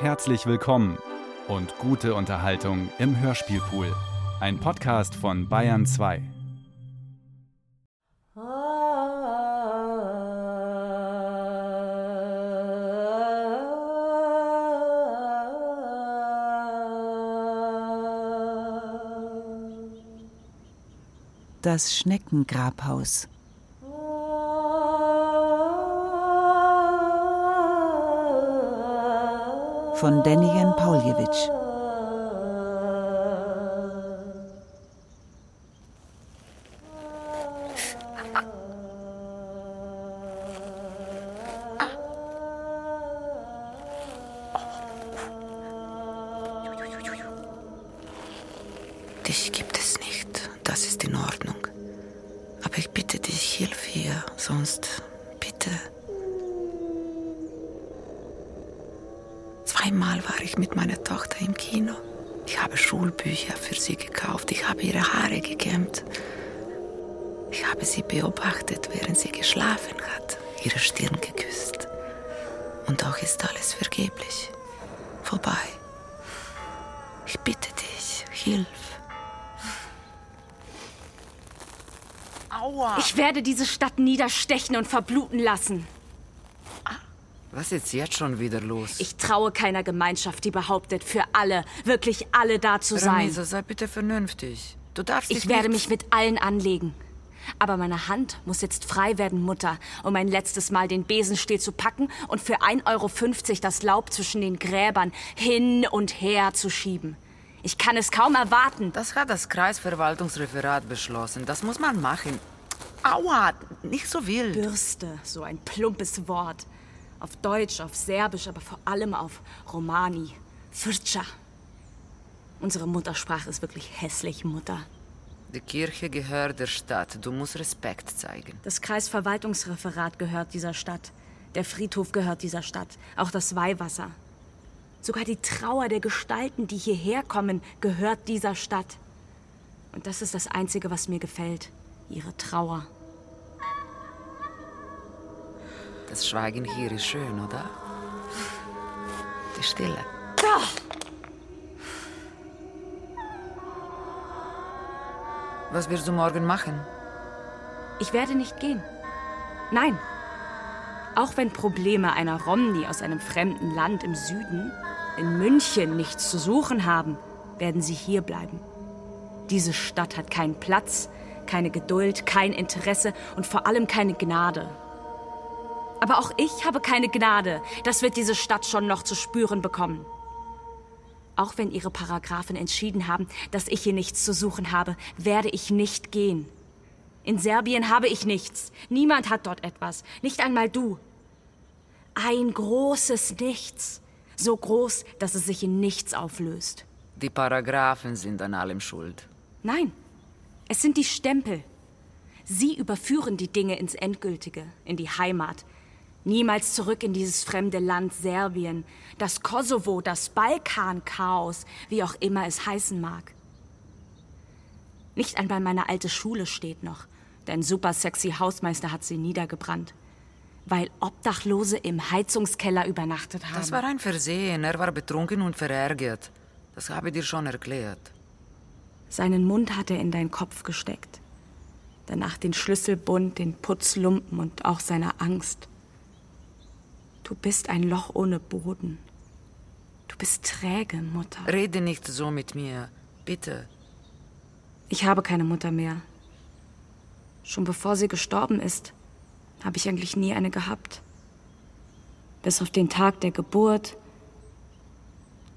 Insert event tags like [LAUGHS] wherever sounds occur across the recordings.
Herzlich willkommen und gute Unterhaltung im Hörspielpool. Ein Podcast von Bayern 2. Das Schneckengrabhaus. Von Denigen Pauljewitsch. Stadt niederstechen und verbluten lassen. Was ist jetzt schon wieder los? Ich traue keiner Gemeinschaft, die behauptet, für alle, wirklich alle da zu sein. Ramisa, sei bitte vernünftig. Du darfst Ich werde mich mit allen anlegen. Aber meine Hand muss jetzt frei werden, Mutter, um ein letztes Mal den Besenstiel zu packen und für 1,50 Euro das Laub zwischen den Gräbern hin und her zu schieben. Ich kann es kaum erwarten. Das hat das Kreisverwaltungsreferat beschlossen. Das muss man machen. Aua! Nicht so wild. Bürste, so ein plumpes Wort. Auf Deutsch, auf Serbisch, aber vor allem auf Romani. Fürtscha. Unsere Muttersprache ist wirklich hässlich, Mutter. Die Kirche gehört der Stadt. Du musst Respekt zeigen. Das Kreisverwaltungsreferat gehört dieser Stadt. Der Friedhof gehört dieser Stadt. Auch das Weihwasser. Sogar die Trauer der Gestalten, die hierher kommen, gehört dieser Stadt. Und das ist das Einzige, was mir gefällt. Ihre Trauer. Das Schweigen hier ist schön, oder? Die Stille. Was wirst du morgen machen? Ich werde nicht gehen. Nein. Auch wenn Probleme einer Romney aus einem fremden Land im Süden in München nichts zu suchen haben, werden sie hier bleiben. Diese Stadt hat keinen Platz, keine Geduld, kein Interesse und vor allem keine Gnade. Aber auch ich habe keine Gnade. Das wird diese Stadt schon noch zu spüren bekommen. Auch wenn ihre Paragraphen entschieden haben, dass ich hier nichts zu suchen habe, werde ich nicht gehen. In Serbien habe ich nichts. Niemand hat dort etwas. Nicht einmal du. Ein großes Nichts. So groß, dass es sich in nichts auflöst. Die Paragraphen sind an allem schuld. Nein, es sind die Stempel. Sie überführen die Dinge ins Endgültige, in die Heimat. Niemals zurück in dieses fremde Land Serbien, das Kosovo, das Balkan-Chaos, wie auch immer es heißen mag. Nicht einmal meine alte Schule steht noch, denn super sexy Hausmeister hat sie niedergebrannt. Weil Obdachlose im Heizungskeller übernachtet haben. Das war ein Versehen. Er war betrunken und verärgert. Das habe ich dir schon erklärt. Seinen Mund hat er in deinen Kopf gesteckt. Danach den Schlüsselbund, den Putzlumpen und auch seine Angst. Du bist ein Loch ohne Boden. Du bist träge, Mutter. Rede nicht so mit mir. Bitte. Ich habe keine Mutter mehr. Schon bevor sie gestorben ist, habe ich eigentlich nie eine gehabt. Bis auf den Tag der Geburt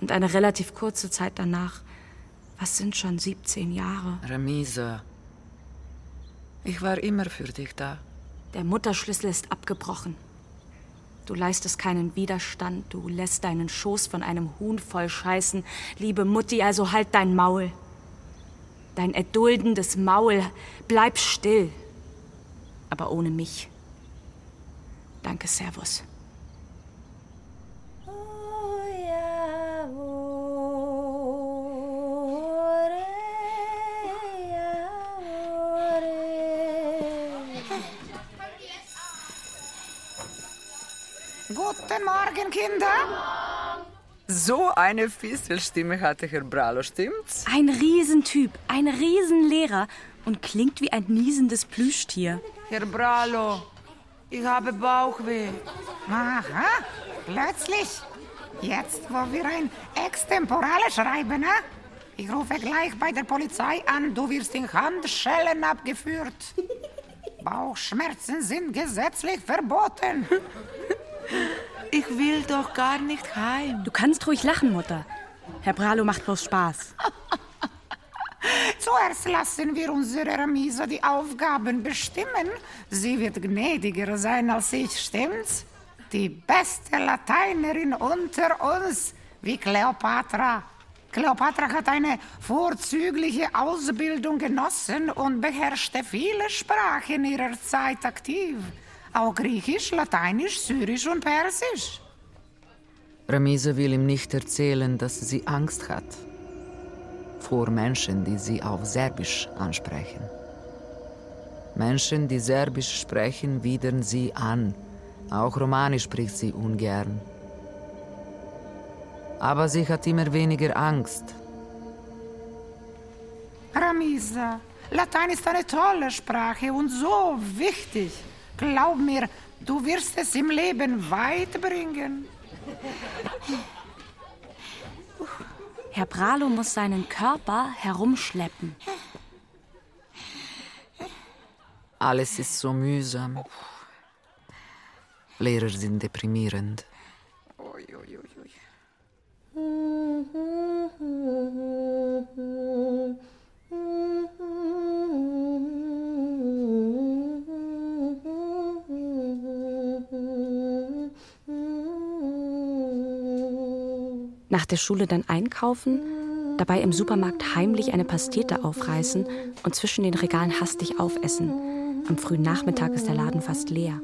und eine relativ kurze Zeit danach. Was sind schon 17 Jahre? Ramisa. Ich war immer für dich da. Der Mutterschlüssel ist abgebrochen. Du leistest keinen Widerstand, du lässt deinen Schoß von einem Huhn voll scheißen. Liebe Mutti, also halt dein Maul. Dein erduldendes Maul, bleib still. Aber ohne mich. Danke, Servus. Guten Morgen, Kinder. So eine Fistelstimme hatte Herr Bralo, stimmt's? Ein Riesentyp, ein Riesenlehrer und klingt wie ein niesendes Plüschtier. Herr Bralo, ich habe Bauchweh. Aha, plötzlich. Jetzt, wo wir ein Extemporale schreiben, ne? Ich rufe gleich bei der Polizei an, du wirst in Handschellen abgeführt. Bauchschmerzen sind gesetzlich verboten. Ich will doch gar nicht heim. Du kannst ruhig lachen, Mutter. Herr Bralo macht bloß Spaß. Zuerst lassen wir unsere Ramisa die Aufgaben bestimmen. Sie wird gnädiger sein als ich, stimmt's? Die beste Lateinerin unter uns, wie Kleopatra. Kleopatra hat eine vorzügliche Ausbildung genossen und beherrschte viele Sprachen ihrer Zeit aktiv. Auch Griechisch, Lateinisch, Syrisch und Persisch. Ramisa will ihm nicht erzählen, dass sie Angst hat. Vor Menschen, die sie auf Serbisch ansprechen. Menschen, die Serbisch sprechen, widern sie an. Auch Romanisch spricht sie ungern. Aber sie hat immer weniger Angst. Ramisa, Latein ist eine tolle Sprache und so wichtig. Glaub mir, du wirst es im Leben weit bringen. Herr Bralo muss seinen Körper herumschleppen. Alles ist so mühsam. Lehrer sind deprimierend. [LAUGHS] Nach der Schule dann einkaufen, dabei im Supermarkt heimlich eine Pastete aufreißen und zwischen den Regalen hastig aufessen. Am frühen Nachmittag ist der Laden fast leer.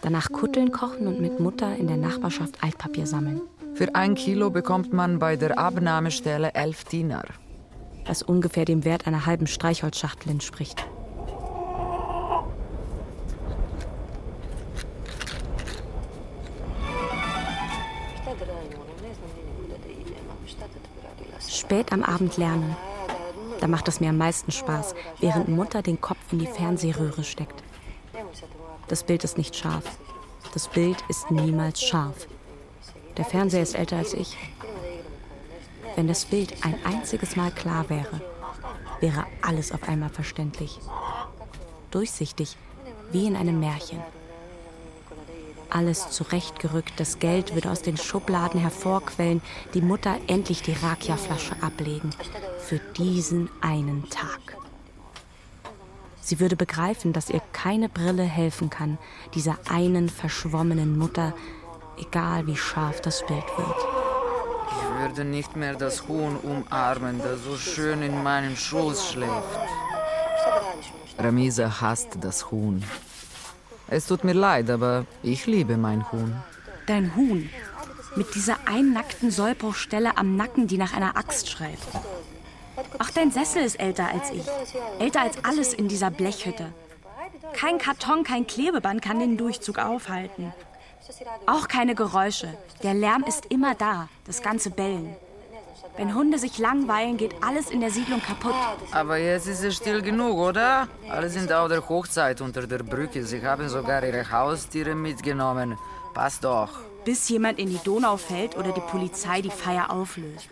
Danach Kutteln kochen und mit Mutter in der Nachbarschaft Altpapier sammeln. Für ein Kilo bekommt man bei der Abnahmestelle elf Dinar. Was ungefähr dem Wert einer halben Streichholzschachtel entspricht. Spät am Abend lernen. Da macht es mir am meisten Spaß, während Mutter den Kopf in die Fernsehröhre steckt. Das Bild ist nicht scharf. Das Bild ist niemals scharf. Der Fernseher ist älter als ich. Wenn das Bild ein einziges Mal klar wäre, wäre alles auf einmal verständlich. Durchsichtig, wie in einem Märchen. Alles zurechtgerückt, das Geld würde aus den Schubladen hervorquellen, die Mutter endlich die Rakia-Flasche ablegen. Für diesen einen Tag. Sie würde begreifen, dass ihr keine Brille helfen kann, dieser einen verschwommenen Mutter, egal wie scharf das Bild wird. Ich würde nicht mehr das Huhn umarmen, das so schön in meinem Schoß schläft. Ramisa hasst das Huhn. Es tut mir leid, aber ich liebe mein Huhn. Dein Huhn. Mit dieser einnackten Sollbruchstelle am Nacken, die nach einer Axt schreit. Auch dein Sessel ist älter als ich. Älter als alles in dieser Blechhütte. Kein Karton, kein Klebeband kann den Durchzug aufhalten. Auch keine Geräusche. Der Lärm ist immer da, das ganze Bellen. Wenn Hunde sich langweilen, geht alles in der Siedlung kaputt. Aber jetzt ist es still genug, oder? Alle sind auf der Hochzeit unter der Brücke. Sie haben sogar ihre Haustiere mitgenommen. Passt doch. Bis jemand in die Donau fällt oder die Polizei die Feier auflöst.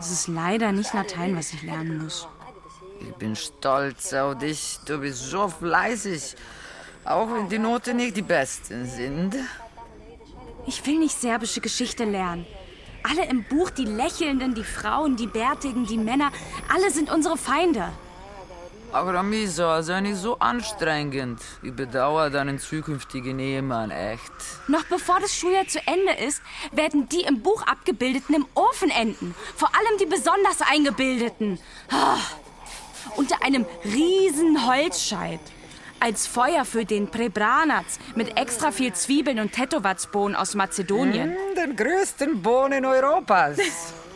Es ist leider nicht Latein, was ich lernen muss. Ich bin stolz auf dich. Du bist so fleißig. Auch wenn die Noten nicht die besten sind. Ich will nicht serbische Geschichte lernen. Alle im Buch, die Lächelnden, die Frauen, die Bärtigen, die Männer, alle sind unsere Feinde. Ach, Ramisa, sei nicht so anstrengend. Ich bedauere deinen zukünftigen Ehemann echt. Noch bevor das Schuljahr zu Ende ist, werden die im Buch abgebildeten im Ofen enden. Vor allem die besonders eingebildeten. Ah, unter einem riesen Holzscheit. Als Feuer für den Prebranac mit extra viel Zwiebeln und Tetovatsbohnen aus Mazedonien. Den größten Bohnen Europas.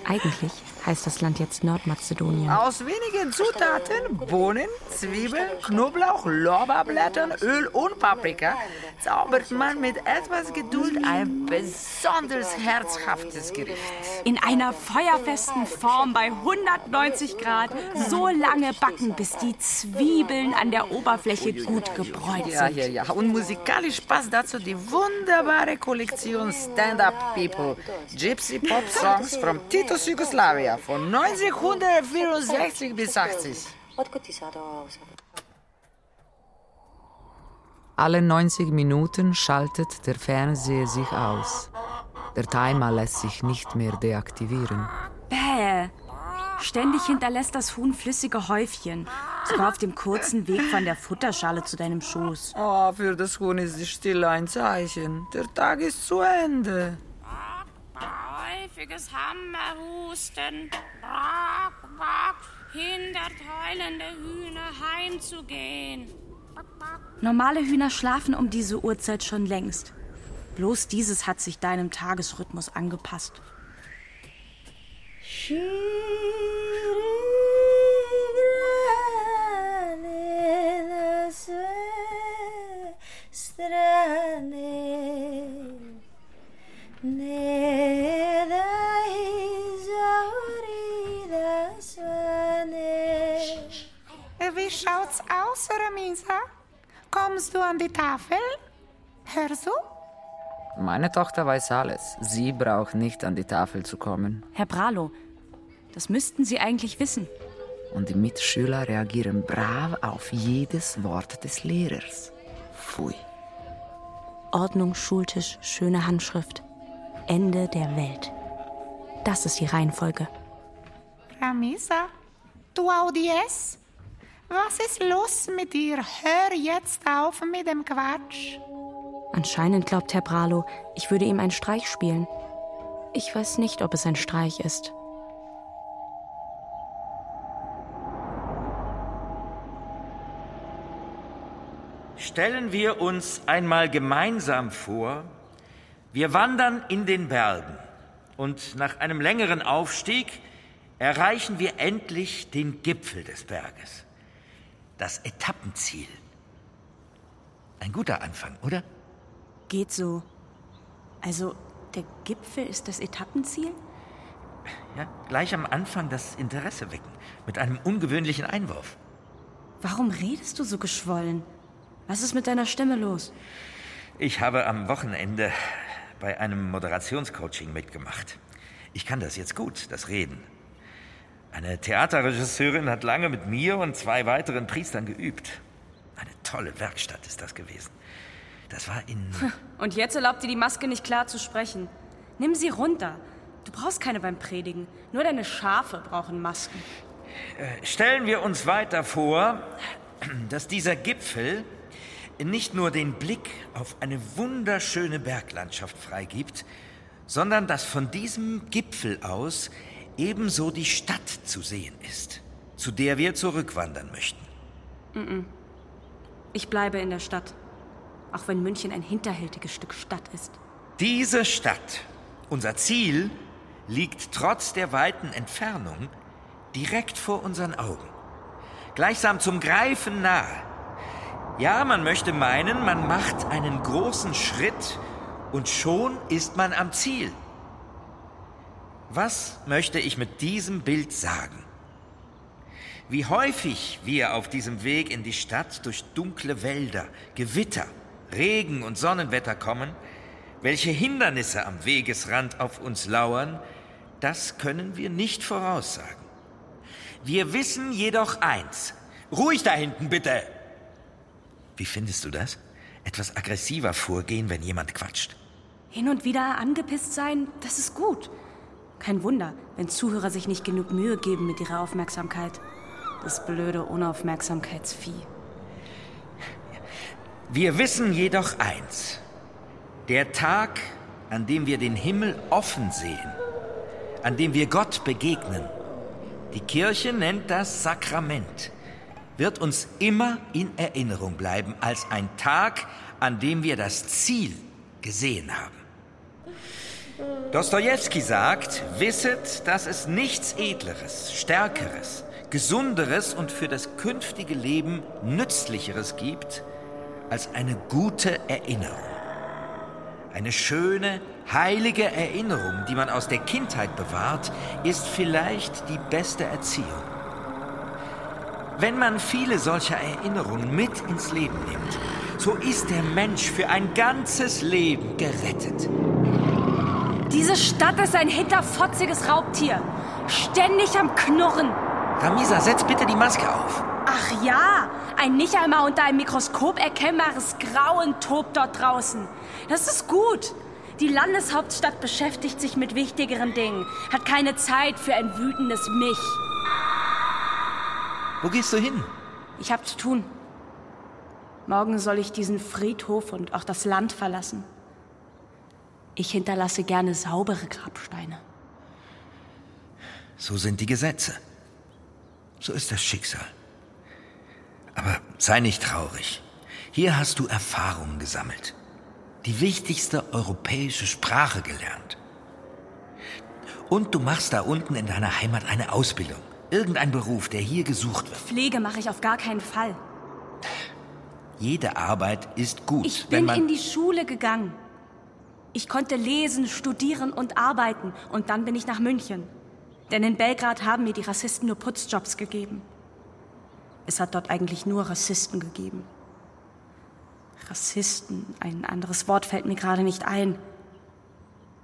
Eigentlich heißt das Land jetzt Nordmazedonien. Aus wenigen Zutaten, Bohnen, Zwiebeln, Knoblauch, Lorbeerblättern, Öl und Paprika, zaubert man mit etwas Geduld ein besonders herzhaftes Gericht. In einer feuerfesten Form bei 190 Grad so lange backen, bis die Zwiebeln an der Oberfläche gut gebräunt Ja, sind. ja, ja. Und musikalisch passt dazu die wunderbare Kollektion Stand-Up People. Gypsy Pop Songs from Titus Yugoslavia von 1964 bis 80. Alle 90 Minuten schaltet der Fernseher sich aus. Der Timer lässt sich nicht mehr deaktivieren. Bäh. Ständig hinterlässt das Huhn flüssige Häufchen. Sogar auf dem kurzen Weg von der Futterschale zu deinem Schoß. Oh, für das Huhn ist die Stille ein Zeichen. Der Tag ist zu Ende. Häufiges Hammerhusten. Brack, brack, hindert heulende Hühner heimzugehen. Normale Hühner schlafen um diese Uhrzeit schon längst. Bloß dieses hat sich deinem Tagesrhythmus angepasst. Wie schaut's aus, Ramisa? Kommst du an die Tafel? Hörst du? Meine Tochter weiß alles. Sie braucht nicht an die Tafel zu kommen. Herr Bralo, das müssten Sie eigentlich wissen. Und die Mitschüler reagieren brav auf jedes Wort des Lehrers. Pfui. Ordnung, Schultisch, schöne Handschrift. Ende der Welt. Das ist die Reihenfolge. Ramisa, du Audies? Was ist los mit dir? Hör jetzt auf mit dem Quatsch. Anscheinend glaubt Herr Bralo, ich würde ihm einen Streich spielen. Ich weiß nicht, ob es ein Streich ist. Stellen wir uns einmal gemeinsam vor, wir wandern in den Bergen und nach einem längeren Aufstieg erreichen wir endlich den Gipfel des Berges. Das Etappenziel. Ein guter Anfang, oder? Geht so. Also, der Gipfel ist das Etappenziel? Ja, gleich am Anfang das Interesse wecken mit einem ungewöhnlichen Einwurf. Warum redest du so geschwollen? Was ist mit deiner Stimme los? Ich habe am Wochenende bei einem Moderationscoaching mitgemacht. Ich kann das jetzt gut, das Reden. Eine Theaterregisseurin hat lange mit mir und zwei weiteren Priestern geübt. Eine tolle Werkstatt ist das gewesen. Das war in. Und jetzt erlaubt dir die Maske nicht klar zu sprechen. Nimm sie runter. Du brauchst keine beim Predigen. Nur deine Schafe brauchen Masken. Stellen wir uns weiter vor, dass dieser Gipfel nicht nur den Blick auf eine wunderschöne Berglandschaft freigibt, sondern dass von diesem Gipfel aus ebenso die Stadt zu sehen ist, zu der wir zurückwandern möchten. Ich bleibe in der Stadt. Auch wenn München ein hinterhältiges Stück Stadt ist. Diese Stadt, unser Ziel, liegt trotz der weiten Entfernung direkt vor unseren Augen. Gleichsam zum Greifen nahe. Ja, man möchte meinen, man macht einen großen Schritt und schon ist man am Ziel. Was möchte ich mit diesem Bild sagen? Wie häufig wir auf diesem Weg in die Stadt durch dunkle Wälder, Gewitter, Regen und Sonnenwetter kommen, welche Hindernisse am Wegesrand auf uns lauern, das können wir nicht voraussagen. Wir wissen jedoch eins. Ruhig da hinten, bitte! Wie findest du das? Etwas aggressiver vorgehen, wenn jemand quatscht. Hin und wieder angepisst sein, das ist gut. Kein Wunder, wenn Zuhörer sich nicht genug Mühe geben mit ihrer Aufmerksamkeit. Das blöde Unaufmerksamkeitsvieh. Wir wissen jedoch eins. Der Tag, an dem wir den Himmel offen sehen, an dem wir Gott begegnen, die Kirche nennt das Sakrament, wird uns immer in Erinnerung bleiben als ein Tag, an dem wir das Ziel gesehen haben. Dostoevsky sagt, wisset, dass es nichts Edleres, Stärkeres, Gesunderes und für das künftige Leben Nützlicheres gibt, als eine gute Erinnerung. Eine schöne, heilige Erinnerung, die man aus der Kindheit bewahrt, ist vielleicht die beste Erziehung. Wenn man viele solcher Erinnerungen mit ins Leben nimmt, so ist der Mensch für ein ganzes Leben gerettet. Diese Stadt ist ein hinterfotziges Raubtier. Ständig am Knurren. Ramisa, setz bitte die Maske auf. Ach ja, ein nicht einmal unter einem Mikroskop erkennbares Grauen tobt dort draußen. Das ist gut. Die Landeshauptstadt beschäftigt sich mit wichtigeren Dingen, hat keine Zeit für ein wütendes Mich. Wo gehst du hin? Ich hab zu tun. Morgen soll ich diesen Friedhof und auch das Land verlassen. Ich hinterlasse gerne saubere Grabsteine. So sind die Gesetze. So ist das Schicksal. Aber sei nicht traurig. Hier hast du Erfahrungen gesammelt. Die wichtigste europäische Sprache gelernt. Und du machst da unten in deiner Heimat eine Ausbildung. Irgendein Beruf, der hier gesucht wird. Pflege mache ich auf gar keinen Fall. Jede Arbeit ist gut. Ich bin in die Schule gegangen. Ich konnte lesen, studieren und arbeiten. Und dann bin ich nach München. Denn in Belgrad haben mir die Rassisten nur Putzjobs gegeben. Es hat dort eigentlich nur Rassisten gegeben. Rassisten, ein anderes Wort fällt mir gerade nicht ein.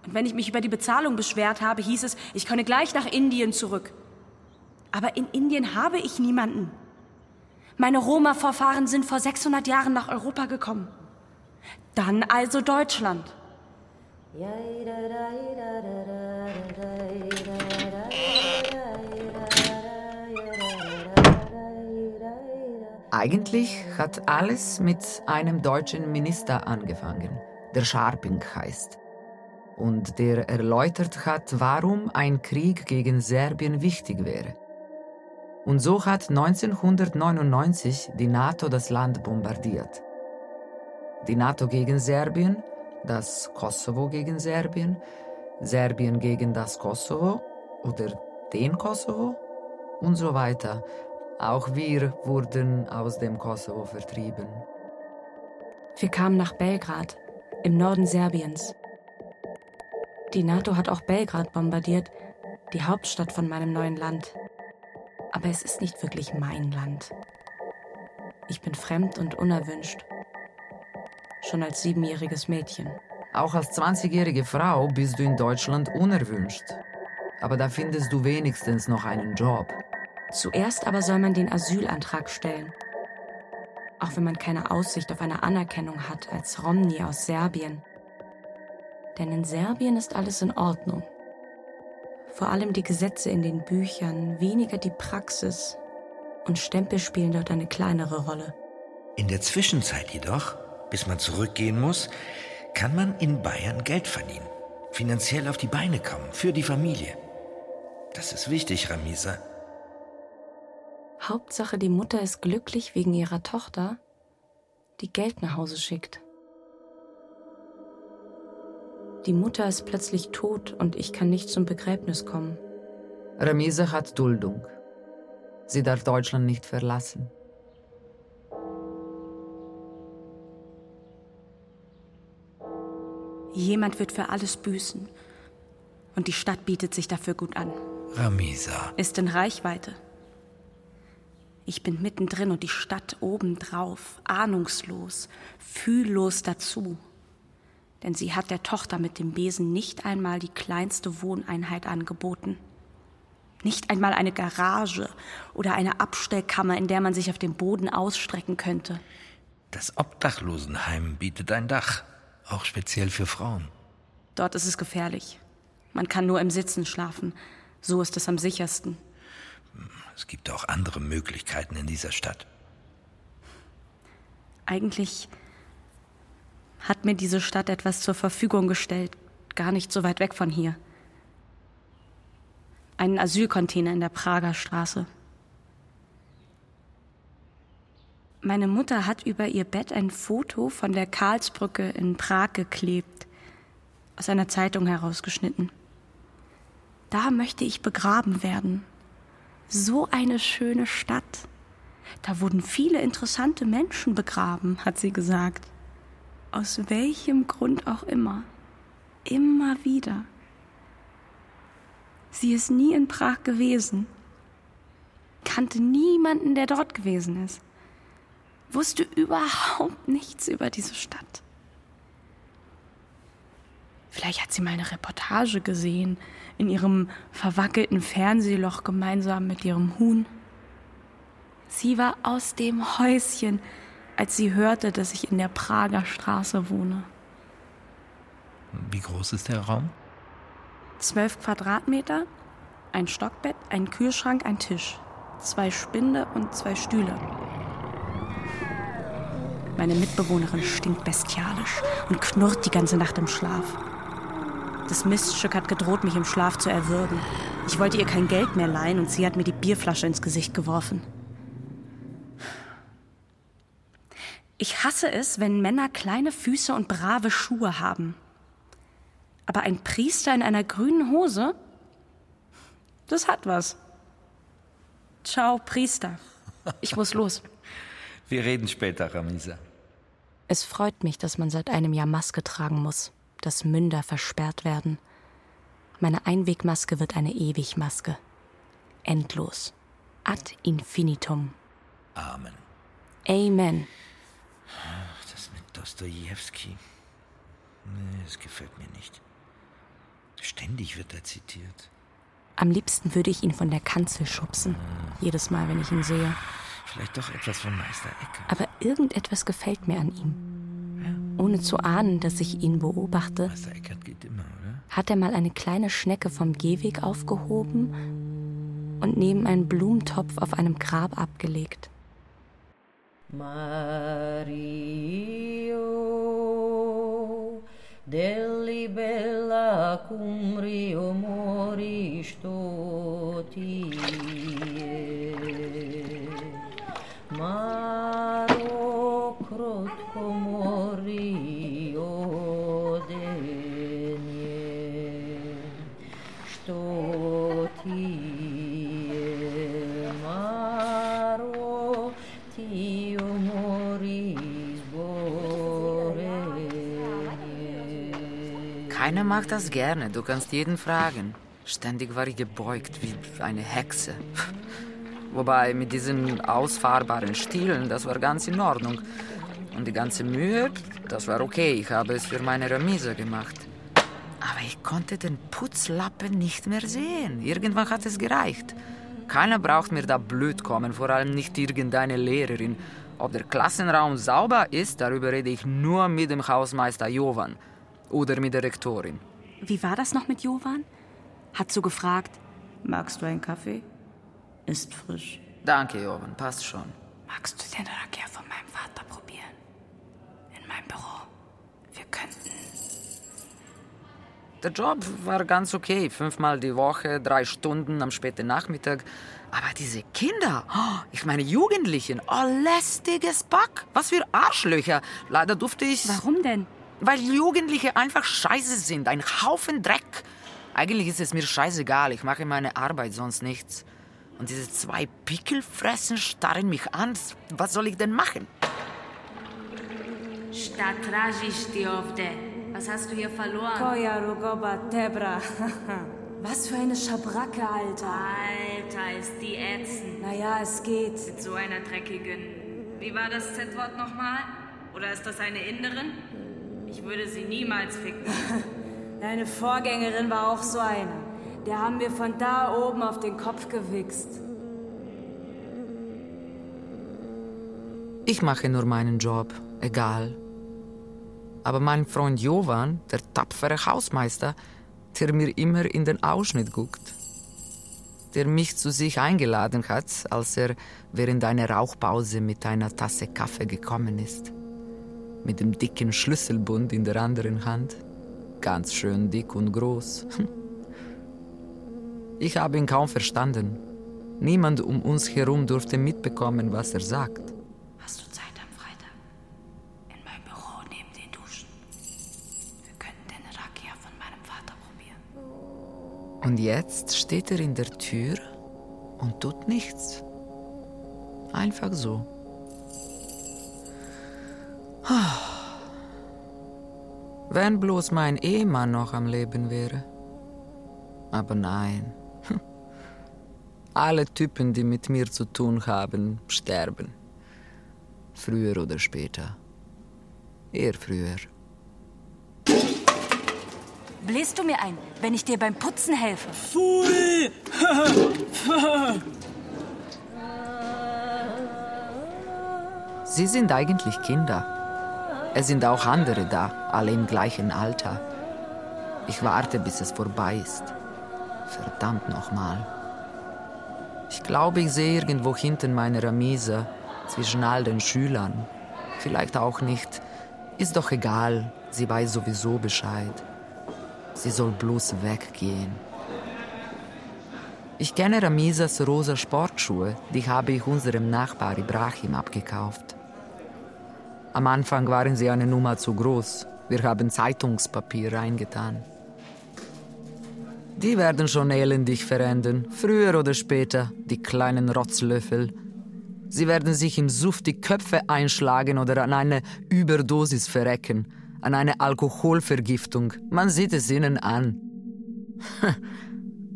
Und wenn ich mich über die Bezahlung beschwert habe, hieß es, ich könne gleich nach Indien zurück. Aber in Indien habe ich niemanden. Meine Roma-Vorfahren sind vor 600 Jahren nach Europa gekommen. Dann also Deutschland. Eigentlich hat alles mit einem deutschen Minister angefangen, der Scharping heißt. Und der erläutert hat, warum ein Krieg gegen Serbien wichtig wäre. Und so hat 1999 die NATO das Land bombardiert. Die NATO gegen Serbien, das Kosovo gegen Serbien, Serbien gegen das Kosovo oder den Kosovo und so weiter. Auch wir wurden aus dem Kosovo vertrieben. Wir kamen nach Belgrad, im Norden Serbiens. Die NATO hat auch Belgrad bombardiert, die Hauptstadt von meinem neuen Land. Aber es ist nicht wirklich mein Land. Ich bin fremd und unerwünscht. Schon als siebenjähriges Mädchen. Auch als 20-jährige Frau bist du in Deutschland unerwünscht. Aber da findest du wenigstens noch einen Job. Zuerst aber soll man den Asylantrag stellen. Auch wenn man keine Aussicht auf eine Anerkennung hat als Romni aus Serbien. Denn in Serbien ist alles in Ordnung. Vor allem die Gesetze in den Büchern, weniger die Praxis. Und Stempel spielen dort eine kleinere Rolle. In der Zwischenzeit jedoch, bis man zurückgehen muss, kann man in Bayern Geld verdienen. Finanziell auf die Beine kommen, für die Familie. Das ist wichtig, Ramisa. Hauptsache, die Mutter ist glücklich wegen ihrer Tochter, die Geld nach Hause schickt. Die Mutter ist plötzlich tot und ich kann nicht zum Begräbnis kommen. Ramisa hat Duldung. Sie darf Deutschland nicht verlassen. Jemand wird für alles büßen. Und die Stadt bietet sich dafür gut an. Ramisa. Ist in Reichweite. Ich bin mittendrin und die Stadt obendrauf, ahnungslos, fühllos dazu. Denn sie hat der Tochter mit dem Besen nicht einmal die kleinste Wohneinheit angeboten. Nicht einmal eine Garage oder eine Abstellkammer, in der man sich auf dem Boden ausstrecken könnte. Das Obdachlosenheim bietet ein Dach, auch speziell für Frauen. Dort ist es gefährlich. Man kann nur im Sitzen schlafen. So ist es am sichersten. Es gibt auch andere Möglichkeiten in dieser Stadt. Eigentlich hat mir diese Stadt etwas zur Verfügung gestellt, gar nicht so weit weg von hier. Einen Asylcontainer in der Prager Straße. Meine Mutter hat über ihr Bett ein Foto von der Karlsbrücke in Prag geklebt. aus einer Zeitung herausgeschnitten. Da möchte ich begraben werden. So eine schöne Stadt. Da wurden viele interessante Menschen begraben, hat sie gesagt. Aus welchem Grund auch immer. Immer wieder. Sie ist nie in Prag gewesen, kannte niemanden, der dort gewesen ist, wusste überhaupt nichts über diese Stadt. Vielleicht hat sie mal eine Reportage gesehen, in ihrem verwackelten Fernsehloch gemeinsam mit ihrem Huhn. Sie war aus dem Häuschen, als sie hörte, dass ich in der Prager Straße wohne. Wie groß ist der Raum? Zwölf Quadratmeter, ein Stockbett, ein Kühlschrank, ein Tisch, zwei Spinde und zwei Stühle. Meine Mitbewohnerin stinkt bestialisch und knurrt die ganze Nacht im Schlaf. Das Miststück hat gedroht, mich im Schlaf zu erwürgen. Ich wollte ihr kein Geld mehr leihen und sie hat mir die Bierflasche ins Gesicht geworfen. Ich hasse es, wenn Männer kleine Füße und brave Schuhe haben. Aber ein Priester in einer grünen Hose, das hat was. Ciao, Priester. Ich muss los. [LAUGHS] Wir reden später, Ramisa. Es freut mich, dass man seit einem Jahr Maske tragen muss, dass Münder versperrt werden. Meine Einwegmaske wird eine Ewigmaske. Endlos. Ad infinitum. Amen. Amen. Ach, das mit Dostojewski. Nee, das gefällt mir nicht. Ständig wird er zitiert. Am liebsten würde ich ihn von der Kanzel schubsen. Jedes Mal, wenn ich ihn sehe. Vielleicht doch etwas von Meister Ecker. Aber irgendetwas gefällt mir an ihm. Ohne zu ahnen, dass ich ihn beobachte, Meister Eckert geht immer, oder? hat er mal eine kleine Schnecke vom Gehweg aufgehoben und neben einen Blumentopf auf einem Grab abgelegt. Mario Delli bella cum rio moris tu tie Maro crotco morio denie. Sto tie Keiner mag das gerne, du kannst jeden fragen. Ständig war ich gebeugt wie eine Hexe. [LAUGHS] Wobei mit diesen ausfahrbaren Stielen, das war ganz in Ordnung. Und die ganze Mühe, das war okay, ich habe es für meine Remise gemacht. Aber ich konnte den Putzlappen nicht mehr sehen. Irgendwann hat es gereicht. Keiner braucht mir da blöd kommen, vor allem nicht irgendeine Lehrerin. Ob der Klassenraum sauber ist, darüber rede ich nur mit dem Hausmeister Jovan oder mit der Rektorin. Wie war das noch mit Jovan? Hat so gefragt, magst du einen Kaffee? Ist frisch. Danke, Jovan, passt schon. Magst du den Rakia von meinem Vater probieren? In meinem Büro. Wir könnten. Der Job war ganz okay. Fünfmal die Woche, drei Stunden am späten Nachmittag. Aber diese Kinder, oh, ich meine Jugendlichen, oh, lästiges Pack. Was für Arschlöcher. Leider durfte ich. Warum denn? Weil Jugendliche einfach scheiße sind. Ein Haufen Dreck. Eigentlich ist es mir scheißegal. Ich mache meine Arbeit, sonst nichts. Und diese zwei Pickelfressen starren mich an. Was soll ich denn machen? Statrajistiovde. Was hast du hier verloren? Koya Rugoba Tebra. [LAUGHS] Was für eine Schabracke, Alter. Alter, ist die ätzend. Naja, es geht. Mit so einer dreckigen. Wie war das Z-Wort nochmal? Oder ist das eine Inderin? Ich würde sie niemals ficken. [LAUGHS] Deine Vorgängerin war auch so eine. Der haben wir von da oben auf den Kopf gewichst. Ich mache nur meinen Job, egal. Aber mein Freund Jovan, der tapfere Hausmeister, der mir immer in den Ausschnitt guckt, der mich zu sich eingeladen hat, als er während einer Rauchpause mit einer Tasse Kaffee gekommen ist, mit dem dicken Schlüsselbund in der anderen Hand, ganz schön dick und groß. [LAUGHS] Ich habe ihn kaum verstanden. Niemand um uns herum durfte mitbekommen, was er sagt. Hast du Zeit am Freitag? In meinem Büro neben den Duschen. Wir könnten den Rakia von Und jetzt steht er in der Tür und tut nichts. Einfach so. Wenn bloß mein Ehemann noch am Leben wäre. Aber nein. [LAUGHS] Alle Typen, die mit mir zu tun haben, sterben. Früher oder später. Eher früher. Bläst du mir ein, wenn ich dir beim Putzen helfe? Pfui! Sie sind eigentlich Kinder. Es sind auch andere da, alle im gleichen Alter. Ich warte, bis es vorbei ist. Verdammt nochmal. Ich glaube, ich sehe irgendwo hinten meine Ramise zwischen all den Schülern. Vielleicht auch nicht. Ist doch egal, sie weiß sowieso Bescheid. Sie soll bloß weggehen. Ich kenne Ramisas rosa Sportschuhe, die habe ich unserem Nachbar Ibrahim abgekauft. Am Anfang waren sie eine Nummer zu groß. Wir haben Zeitungspapier reingetan. Die werden schon elendig verenden, früher oder später, die kleinen Rotzlöffel. Sie werden sich im Suff die Köpfe einschlagen oder an eine Überdosis verrecken, an eine Alkoholvergiftung. Man sieht es ihnen an. [LAUGHS]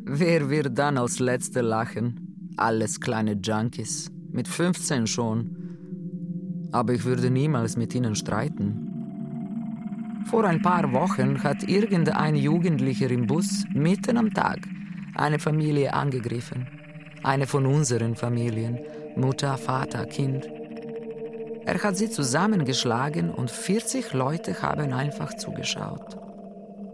Wer wird dann als Letzter lachen? Alles kleine Junkies. Mit 15 schon. Aber ich würde niemals mit ihnen streiten. Vor ein paar Wochen hat irgendein Jugendlicher im Bus mitten am Tag eine Familie angegriffen. Eine von unseren Familien. Mutter, Vater, Kind. Er hat sie zusammengeschlagen und 40 Leute haben einfach zugeschaut.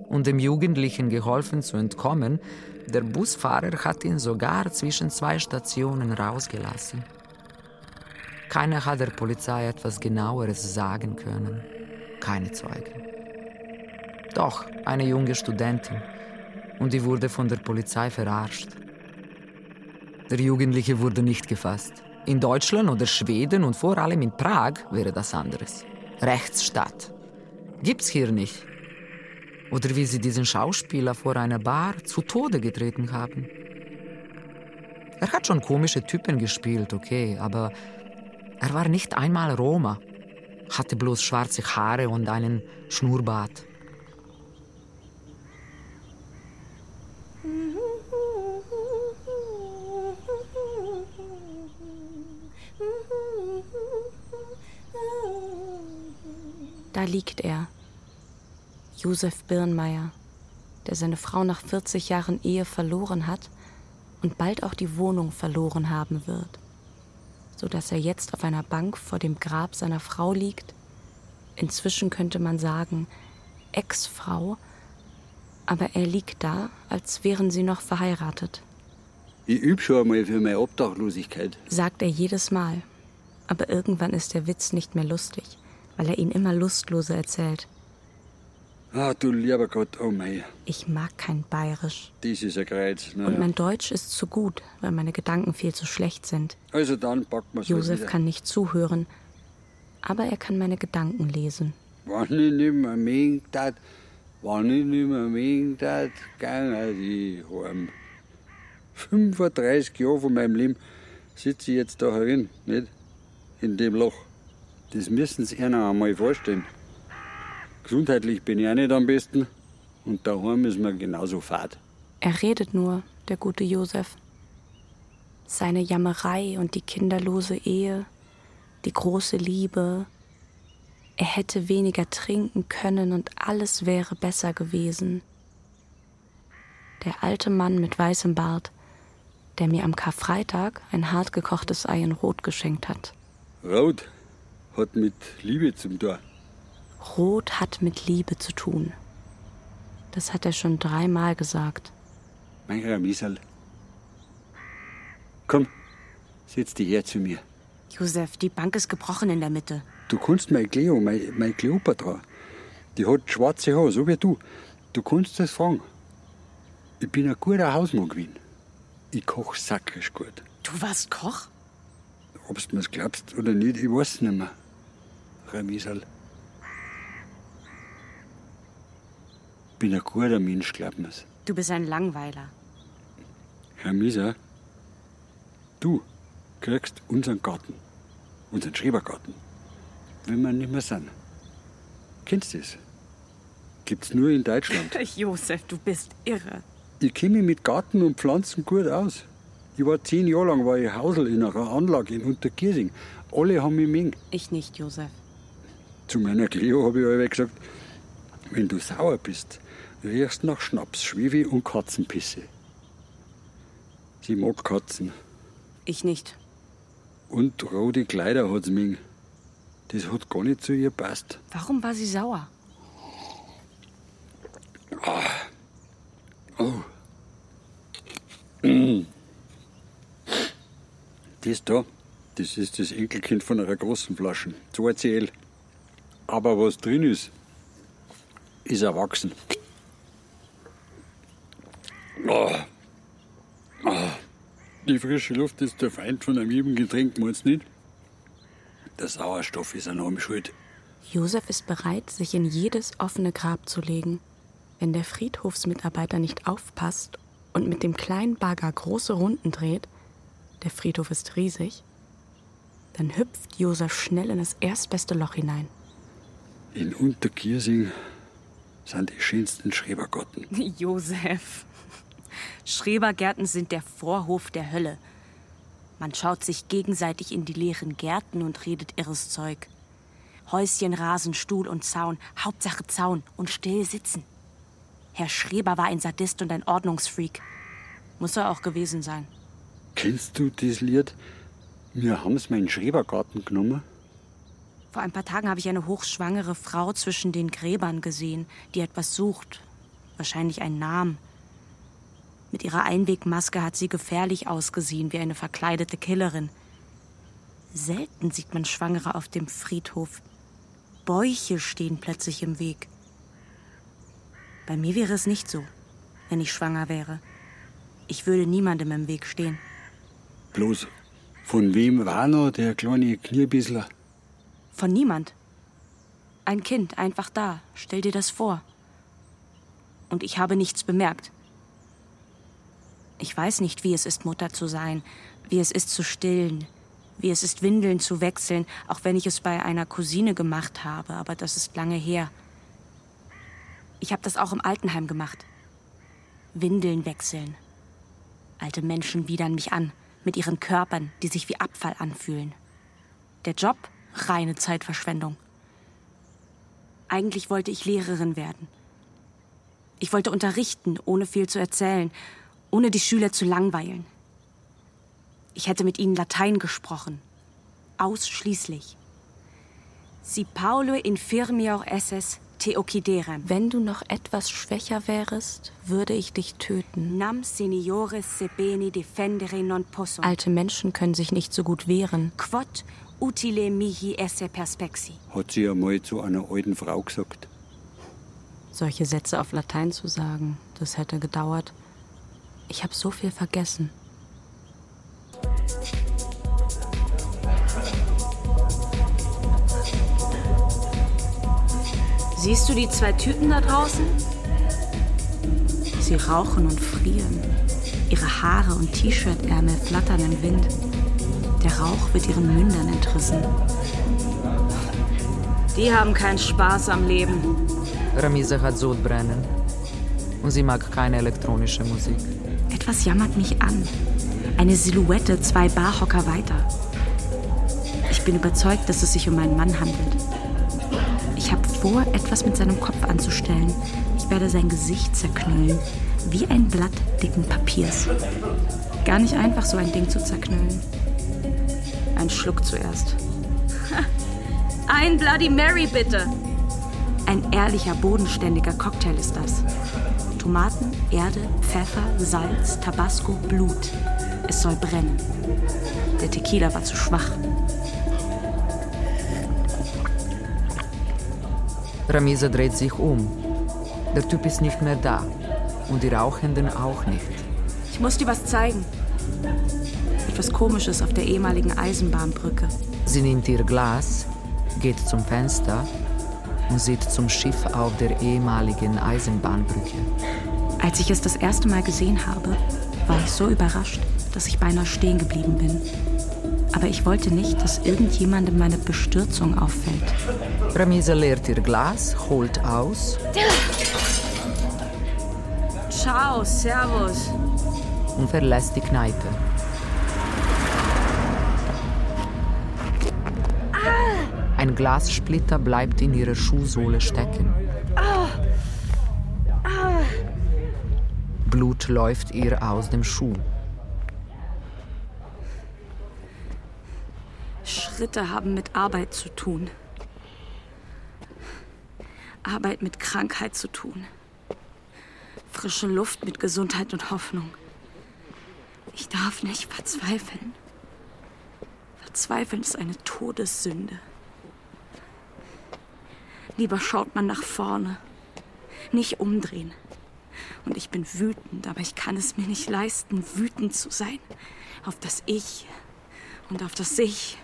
Und dem Jugendlichen geholfen zu entkommen, der Busfahrer hat ihn sogar zwischen zwei Stationen rausgelassen. Keiner hat der Polizei etwas genaueres sagen können. Keine Zeugen. Doch eine junge Studentin. Und die wurde von der Polizei verarscht. Der Jugendliche wurde nicht gefasst. In Deutschland oder Schweden und vor allem in Prag wäre das anderes. Rechtsstaat. Gibt's hier nicht. Oder wie sie diesen Schauspieler vor einer Bar zu Tode getreten haben. Er hat schon komische Typen gespielt, okay, aber er war nicht einmal Roma, hatte bloß schwarze Haare und einen Schnurrbart. Da liegt er, Josef Birnmeier, der seine Frau nach 40 Jahren Ehe verloren hat und bald auch die Wohnung verloren haben wird, so dass er jetzt auf einer Bank vor dem Grab seiner Frau liegt. Inzwischen könnte man sagen, Ex-Frau, aber er liegt da, als wären sie noch verheiratet, Ich übe schon einmal für meine Obdachlosigkeit. sagt er jedes Mal. Aber irgendwann ist der Witz nicht mehr lustig, weil er ihn immer lustlose erzählt. Ah, du lieber Gott, oh mei, Ich mag kein Bayerisch. das ist ein Kreuz. Na Und ja. mein Deutsch ist zu gut, weil meine Gedanken viel zu schlecht sind. Also dann packen wir's halt Josef kann nicht zuhören, aber er kann meine Gedanken lesen. Wenn ich nicht mehr mögen tat, wenn ich nicht mehr tat, gehen die heim. 35 Jahre von meinem Leben sitze ich jetzt da herin, nicht? In dem Loch. Das müssen Sie einer einmal vorstellen. Gesundheitlich bin ich auch nicht am besten. Und daheim ist mir genauso fad. Er redet nur, der gute Josef. Seine Jammerei und die kinderlose Ehe, die große Liebe. Er hätte weniger trinken können und alles wäre besser gewesen. Der alte Mann mit weißem Bart, der mir am Karfreitag ein hart gekochtes Ei in Rot geschenkt hat. Rot hat mit Liebe zum Tor. Rot hat mit Liebe zu tun. Das hat er schon dreimal gesagt. Mein Ramisal. Komm, setz dich her zu mir. Josef, die Bank ist gebrochen in der Mitte. Du kannst mein Cleo, mein, mein Kleopatra, die hat schwarze Haare, so wie du. Du kannst das fragen. Ich bin ein guter Hausmann gewesen. Ich koch sakrisch gut. Du warst Koch? Ob du mir's glaubst oder nicht, ich weiß nicht mehr. Ramisal. Bin ein guter Mensch, glaub mir's. Du bist ein Langweiler. Ramisa, du kriegst unseren Garten, unseren Schrebergarten, wenn wir nicht mehr sind. Kennst du das? Gibt's nur in Deutschland. [LAUGHS] Josef, du bist irre. Ich kenne mich mit Garten und Pflanzen gut aus. Ich war zehn Jahre lang war ich Hausl in einer Anlage in Unterkiersing. Alle haben mich mengt. Ich nicht, Josef. Zu meiner Cleo habe ich gesagt, wenn du sauer bist, riechst nach Schnaps, Schwefel und Katzenpisse. Sie mag Katzen. Ich nicht. Und rote Kleider hat sie mengt. Das hat gar nicht zu ihr passt. Warum war sie sauer? Oh. Mm. Das da, das ist das Enkelkind von einer großen Flasche. 2 CL. Aber was drin ist, ist erwachsen. Ah. Ah. Die frische Luft ist der Feind von einem jedem Getränk, meinst du nicht? Der Sauerstoff ist an allem schuld. Josef ist bereit, sich in jedes offene Grab zu legen. Wenn der Friedhofsmitarbeiter nicht aufpasst und mit dem kleinen Bagger große Runden dreht, der Friedhof ist riesig, dann hüpft Josef schnell in das erstbeste Loch hinein. In Unterkiersing sind die schönsten Schrebergarten. [LAUGHS] Josef. Schrebergärten sind der Vorhof der Hölle. Man schaut sich gegenseitig in die leeren Gärten und redet irres Zeug. Häuschen, Rasen, Stuhl und Zaun, Hauptsache Zaun und still sitzen. Herr Schreber war ein Sadist und ein Ordnungsfreak. Muss er auch gewesen sein. Kennst du das Lied? Wir haben's meinen Schrebergarten genommen. Vor ein paar Tagen habe ich eine hochschwangere Frau zwischen den Gräbern gesehen, die etwas sucht. Wahrscheinlich einen Namen. Mit ihrer Einwegmaske hat sie gefährlich ausgesehen, wie eine verkleidete Killerin. Selten sieht man Schwangere auf dem Friedhof. Bäuche stehen plötzlich im Weg. Bei mir wäre es nicht so, wenn ich schwanger wäre. Ich würde niemandem im Weg stehen. Bloß, von wem war noch der kleine Knierbissler? Von niemand. Ein Kind, einfach da. Stell dir das vor. Und ich habe nichts bemerkt. Ich weiß nicht, wie es ist, Mutter zu sein, wie es ist zu stillen, wie es ist, Windeln zu wechseln, auch wenn ich es bei einer Cousine gemacht habe, aber das ist lange her. Ich habe das auch im Altenheim gemacht. Windeln wechseln. Alte Menschen widern mich an, mit ihren Körpern, die sich wie Abfall anfühlen. Der Job? Reine Zeitverschwendung. Eigentlich wollte ich Lehrerin werden. Ich wollte unterrichten, ohne viel zu erzählen, ohne die Schüler zu langweilen. Ich hätte mit ihnen Latein gesprochen. Ausschließlich. Si Paulo infirmior esses te occiderem. Wenn du noch etwas schwächer wärest, würde ich dich töten. Nam seniores se bene defendere non possum. Alte Menschen können sich nicht so gut wehren. Quod utile mihi esse perspexi. Hat sie einmal zu einer alten Frau gesagt. Solche Sätze auf Latein zu sagen, das hätte gedauert. Ich habe so viel vergessen. Siehst du die zwei Typen da draußen? Sie rauchen und frieren. Ihre Haare und T-Shirt-Ärmel flattern im Wind. Der Rauch wird ihren Mündern entrissen. Die haben keinen Spaß am Leben. Ramisa hat Sodbrennen. Und sie mag keine elektronische Musik. Etwas jammert mich an. Eine Silhouette zwei Barhocker weiter. Ich bin überzeugt, dass es sich um einen Mann handelt. Ich habe vor, etwas mit seinem Kopf anzustellen. Ich werde sein Gesicht zerknüllen, wie ein Blatt dicken Papiers. Gar nicht einfach, so ein Ding zu zerknüllen. Ein Schluck zuerst. [LAUGHS] Ein Bloody Mary bitte! Ein ehrlicher, bodenständiger Cocktail ist das. Tomaten, Erde, Pfeffer, Salz, Tabasco, Blut. Es soll brennen. Der Tequila war zu schwach. Ramisa dreht sich um. Der Typ ist nicht mehr da. Und die Rauchenden auch nicht. Ich muss dir was zeigen. Etwas Komisches auf der ehemaligen Eisenbahnbrücke. Sie nimmt ihr Glas, geht zum Fenster und sieht zum Schiff auf der ehemaligen Eisenbahnbrücke. Als ich es das erste Mal gesehen habe, war ich so überrascht, dass ich beinahe stehen geblieben bin. Aber ich wollte nicht, dass irgendjemandem meine Bestürzung auffällt. Ramisa leert ihr Glas, holt aus Ciao, servus. und verlässt die Kneipe. Ein Glassplitter bleibt in ihrer Schuhsohle stecken. Blut läuft ihr aus dem Schuh. Schritte haben mit Arbeit zu tun. Arbeit mit Krankheit zu tun. Frische Luft mit Gesundheit und Hoffnung. Ich darf nicht verzweifeln. Verzweifeln ist eine Todessünde. Lieber schaut man nach vorne, nicht umdrehen. Und ich bin wütend, aber ich kann es mir nicht leisten, wütend zu sein. Auf das Ich und auf das Sich.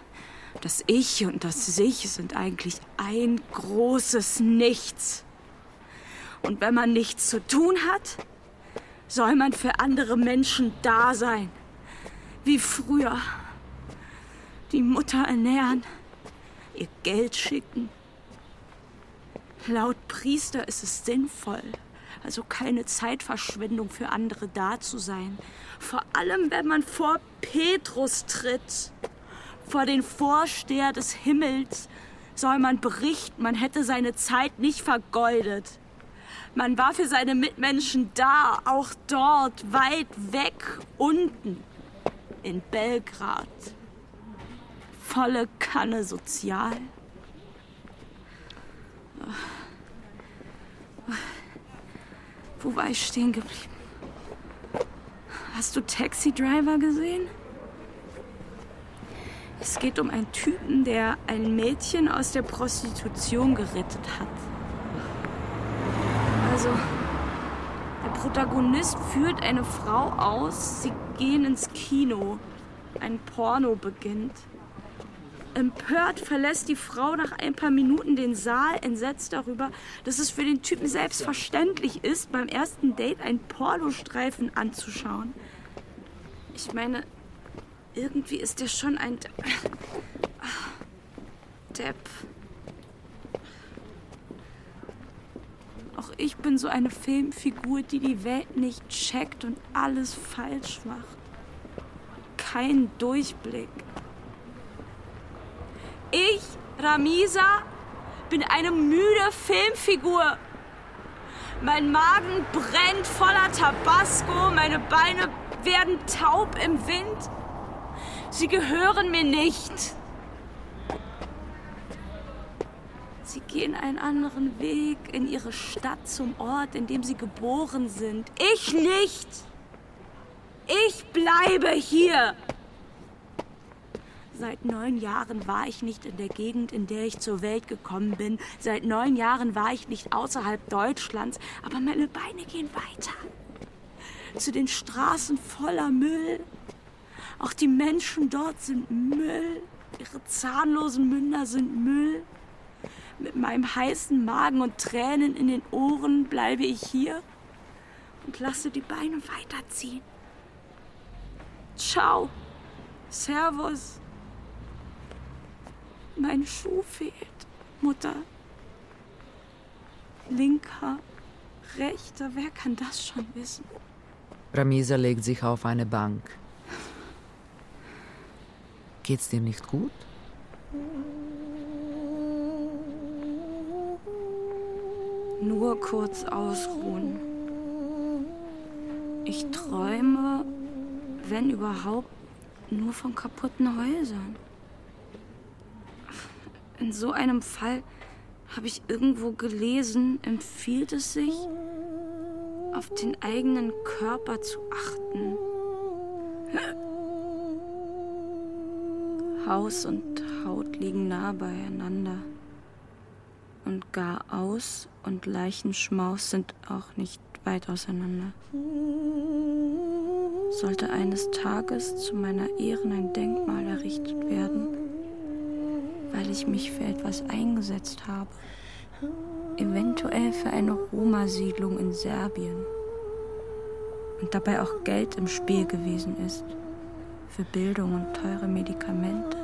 Das Ich und das Sich sind eigentlich ein großes Nichts. Und wenn man nichts zu tun hat, soll man für andere Menschen da sein. Wie früher. Die Mutter ernähren, ihr Geld schicken. Laut Priester ist es sinnvoll, also keine Zeitverschwendung für andere da zu sein. Vor allem, wenn man vor Petrus tritt, vor den Vorsteher des Himmels, soll man berichten, man hätte seine Zeit nicht vergeudet. Man war für seine Mitmenschen da, auch dort, weit weg, unten, in Belgrad. Volle Kanne sozial. Wo war ich stehen geblieben? Hast du Taxi Driver gesehen? Es geht um einen Typen, der ein Mädchen aus der Prostitution gerettet hat. Also, der Protagonist führt eine Frau aus, sie gehen ins Kino. Ein Porno beginnt. Empört verlässt die Frau nach ein paar Minuten den Saal, entsetzt darüber, dass es für den Typen selbstverständlich ist, beim ersten Date einen Pornostreifen anzuschauen. Ich meine, irgendwie ist er schon ein De Depp. Auch ich bin so eine Filmfigur, die die Welt nicht checkt und alles falsch macht. Kein Durchblick. Ich, Ramisa, bin eine müde Filmfigur. Mein Magen brennt voller Tabasco, meine Beine werden taub im Wind. Sie gehören mir nicht. Sie gehen einen anderen Weg in ihre Stadt zum Ort, in dem sie geboren sind. Ich nicht. Ich bleibe hier. Seit neun Jahren war ich nicht in der Gegend, in der ich zur Welt gekommen bin. Seit neun Jahren war ich nicht außerhalb Deutschlands. Aber meine Beine gehen weiter. Zu den Straßen voller Müll. Auch die Menschen dort sind Müll. Ihre zahnlosen Münder sind Müll. Mit meinem heißen Magen und Tränen in den Ohren bleibe ich hier und lasse die Beine weiterziehen. Ciao. Servus. Mein Schuh fehlt, Mutter. Linker, rechter, wer kann das schon wissen? Ramisa legt sich auf eine Bank. Geht's dir nicht gut? Nur kurz ausruhen. Ich träume, wenn überhaupt, nur von kaputten Häusern. In so einem Fall habe ich irgendwo gelesen, empfiehlt es sich, auf den eigenen Körper zu achten. Haus und Haut liegen nah beieinander. Und gar aus und Leichenschmaus sind auch nicht weit auseinander. Sollte eines Tages zu meiner Ehren ein Denkmal errichtet werden, weil ich mich für etwas eingesetzt habe. Eventuell für eine Roma-Siedlung in Serbien. und dabei auch Geld im Spiel gewesen ist für Bildung und teure Medikamente,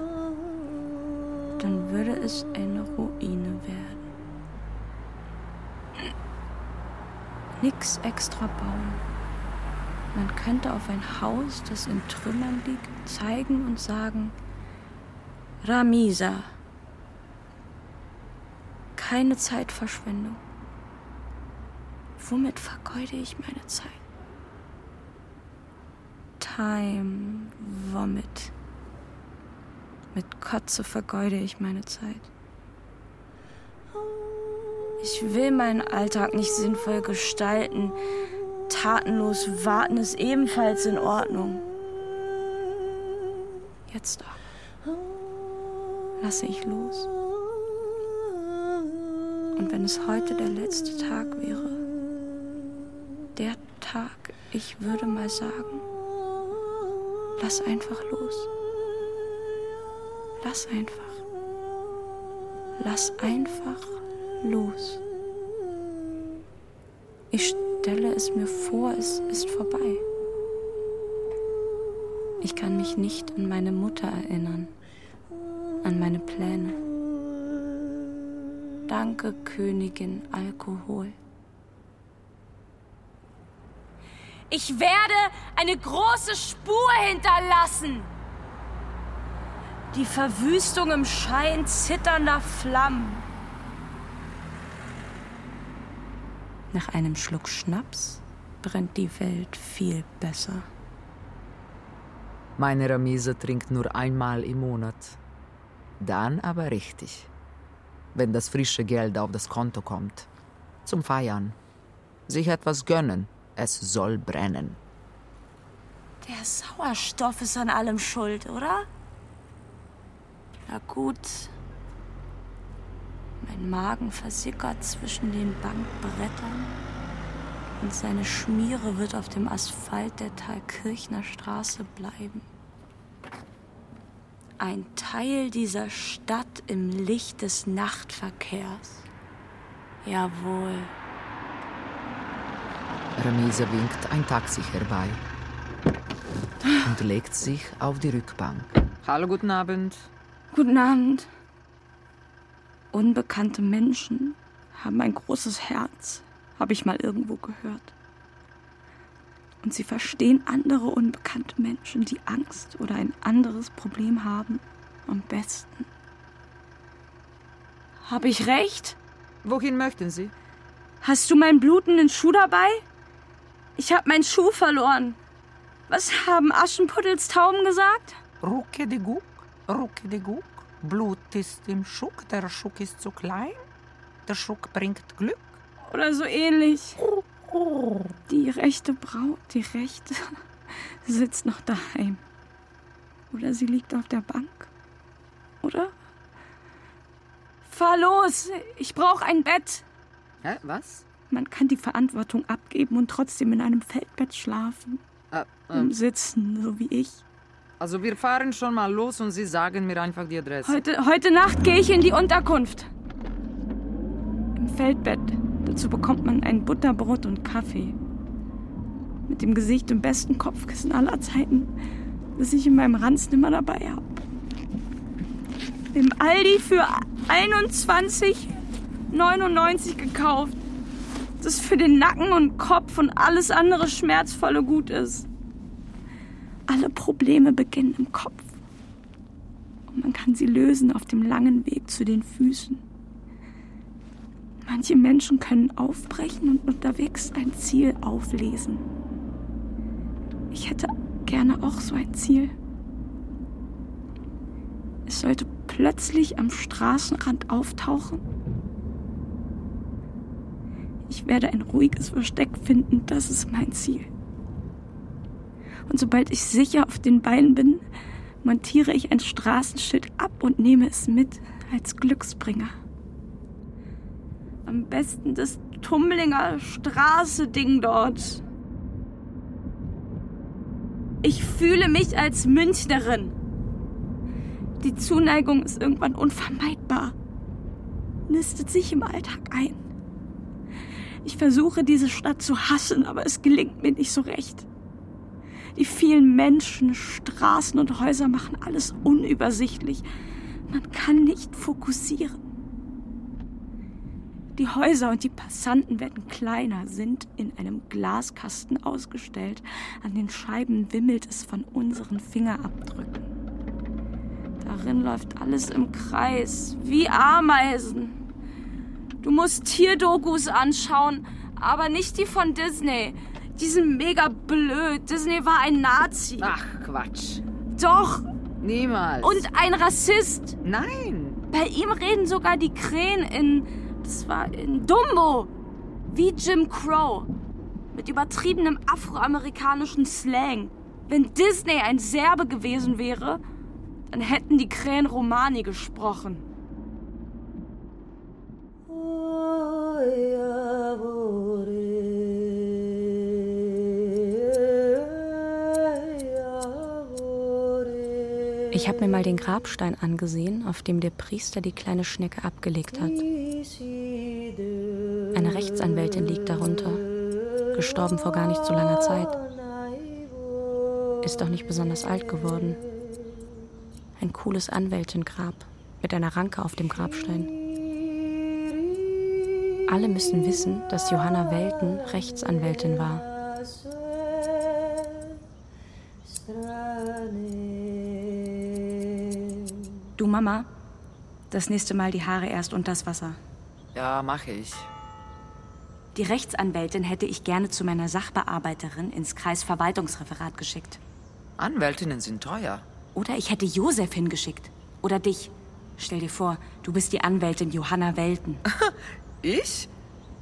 dann würde es eine Ruine werden. Nix extra bauen. Man könnte auf ein Haus, das in Trümmern liegt, zeigen und sagen, Ramisa. Keine Zeitverschwendung. Womit vergeude ich meine Zeit? Time Vomit. Mit Kotze vergeude ich meine Zeit. Ich will meinen Alltag nicht sinnvoll gestalten. Tatenlos warten ist ebenfalls in Ordnung. Jetzt aber lasse ich los. Und wenn es heute der letzte Tag wäre, der Tag, ich würde mal sagen, lass einfach los. Lass einfach. Lass einfach los. Ich stelle es mir vor, es ist vorbei. Ich kann mich nicht an meine Mutter erinnern, an meine Pläne. Danke, Königin Alkohol. Ich werde eine große Spur hinterlassen. Die Verwüstung im Schein zitternder Flammen. Nach einem Schluck Schnaps brennt die Welt viel besser. Meine Ramise trinkt nur einmal im Monat. Dann aber richtig. Wenn das frische Geld auf das Konto kommt. Zum Feiern. Sich etwas gönnen. Es soll brennen. Der Sauerstoff ist an allem schuld, oder? Na gut. Mein Magen versickert zwischen den Bankbrettern und seine Schmiere wird auf dem Asphalt der Thalkirchner Straße bleiben. Ein Teil dieser Stadt im Licht des Nachtverkehrs. Jawohl. Remise winkt ein Taxi herbei und legt sich auf die Rückbank. Hallo, guten Abend. Guten Abend. Unbekannte Menschen haben ein großes Herz, habe ich mal irgendwo gehört. Und sie verstehen andere unbekannte Menschen, die Angst oder ein anderes Problem haben, am besten. Habe ich recht? Wohin möchten Sie? Hast du meinen blutenden Schuh dabei? Ich habe meinen Schuh verloren. Was haben Aschenpuddels Tauben gesagt? Rucke de Guck, rucke de Guck. Blut ist im Schuck, der Schuck ist zu klein. Der Schuck bringt Glück. Oder so ähnlich. Die rechte Braut, die rechte, [LAUGHS] sitzt noch daheim. Oder sie liegt auf der Bank. Oder? Fahr los! Ich brauche ein Bett. Hä, was? Man kann die Verantwortung abgeben und trotzdem in einem Feldbett schlafen. Äh, ähm, Sitzen, so wie ich. also wir fahren schon mal los und Sie sagen mir einfach die Adresse. Heute, heute Nacht gehe ich in die Unterkunft. Im Feldbett. Dazu bekommt man ein Butterbrot und Kaffee. Mit dem Gesicht im besten Kopfkissen aller Zeiten, das ich in meinem Ranz nimmer dabei habe. Im Aldi für 21,99 gekauft. Das für den Nacken und Kopf und alles andere Schmerzvolle gut ist. Alle Probleme beginnen im Kopf. Und man kann sie lösen auf dem langen Weg zu den Füßen. Manche Menschen können aufbrechen und unterwegs ein Ziel auflesen. Ich hätte gerne auch so ein Ziel. Es sollte plötzlich am Straßenrand auftauchen. Ich werde ein ruhiges Versteck finden, das ist mein Ziel. Und sobald ich sicher auf den Beinen bin, montiere ich ein Straßenschild ab und nehme es mit als Glücksbringer. Am besten das Tumblinger Straße-Ding dort. Ich fühle mich als Münchnerin. Die Zuneigung ist irgendwann unvermeidbar. Nistet sich im Alltag ein. Ich versuche, diese Stadt zu hassen, aber es gelingt mir nicht so recht. Die vielen Menschen, Straßen und Häuser machen alles unübersichtlich. Man kann nicht fokussieren. Die Häuser und die Passanten werden kleiner, sind in einem Glaskasten ausgestellt. An den Scheiben wimmelt es von unseren Fingerabdrücken. Darin läuft alles im Kreis, wie Ameisen. Du musst Tierdokus anschauen, aber nicht die von Disney. Die sind mega blöd. Disney war ein Nazi. Ach, Quatsch. Doch. Niemals. Und ein Rassist. Nein. Bei ihm reden sogar die Krähen in. Das war in Dumbo. Wie Jim Crow. Mit übertriebenem afroamerikanischen Slang. Wenn Disney ein Serbe gewesen wäre, dann hätten die Krähen Romani gesprochen. Ich habe mir mal den Grabstein angesehen, auf dem der Priester die kleine Schnecke abgelegt hat. Eine Rechtsanwältin liegt darunter, gestorben vor gar nicht so langer Zeit. Ist auch nicht besonders alt geworden. Ein cooles Anwältengrab mit einer Ranke auf dem Grabstein. Alle müssen wissen, dass Johanna Welten Rechtsanwältin war. Du Mama, das nächste Mal die Haare erst unters Wasser. Ja, mache ich. Die Rechtsanwältin hätte ich gerne zu meiner Sachbearbeiterin ins Kreisverwaltungsreferat geschickt. Anwältinnen sind teuer. Oder ich hätte Josef hingeschickt. Oder dich. Stell dir vor, du bist die Anwältin Johanna Welten. [LAUGHS] Ich?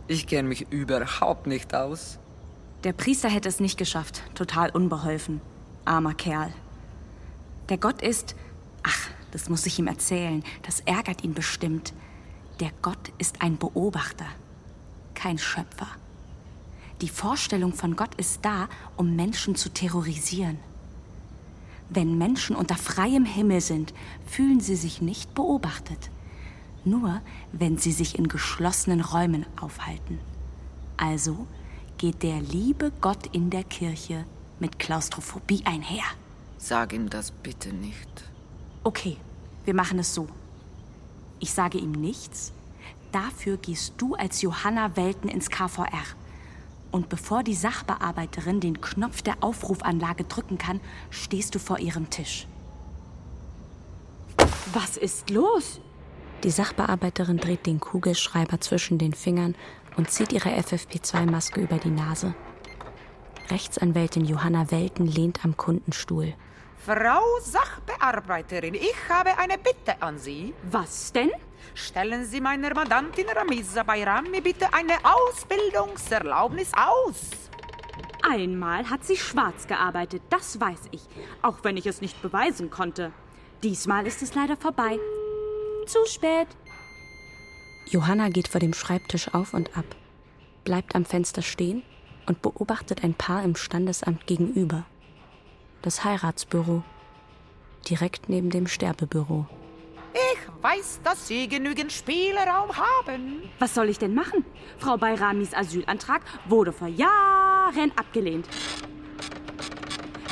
Ich kenne mich überhaupt nicht aus. Der Priester hätte es nicht geschafft. Total unbeholfen. Armer Kerl. Der Gott ist. Ach, das muss ich ihm erzählen. Das ärgert ihn bestimmt. Der Gott ist ein Beobachter, kein Schöpfer. Die Vorstellung von Gott ist da, um Menschen zu terrorisieren. Wenn Menschen unter freiem Himmel sind, fühlen sie sich nicht beobachtet. Nur wenn sie sich in geschlossenen Räumen aufhalten. Also geht der liebe Gott in der Kirche mit Klaustrophobie einher. Sag ihm das bitte nicht. Okay, wir machen es so. Ich sage ihm nichts. Dafür gehst du als Johanna Welten ins KVR. Und bevor die Sachbearbeiterin den Knopf der Aufrufanlage drücken kann, stehst du vor ihrem Tisch. Was ist los? Die Sachbearbeiterin dreht den Kugelschreiber zwischen den Fingern und zieht ihre FFP2-Maske über die Nase. Rechtsanwältin Johanna Welten lehnt am Kundenstuhl. Frau Sachbearbeiterin, ich habe eine Bitte an Sie. Was denn? Stellen Sie meiner Mandantin Ramisa Bayrami bitte eine Ausbildungserlaubnis aus. Einmal hat sie schwarz gearbeitet, das weiß ich, auch wenn ich es nicht beweisen konnte. Diesmal ist es leider vorbei. Zu spät. Johanna geht vor dem Schreibtisch auf und ab, bleibt am Fenster stehen und beobachtet ein Paar im Standesamt gegenüber. Das Heiratsbüro, direkt neben dem Sterbebüro. Ich weiß, dass Sie genügend Spielraum haben. Was soll ich denn machen? Frau Bayramis Asylantrag wurde vor Jahren abgelehnt.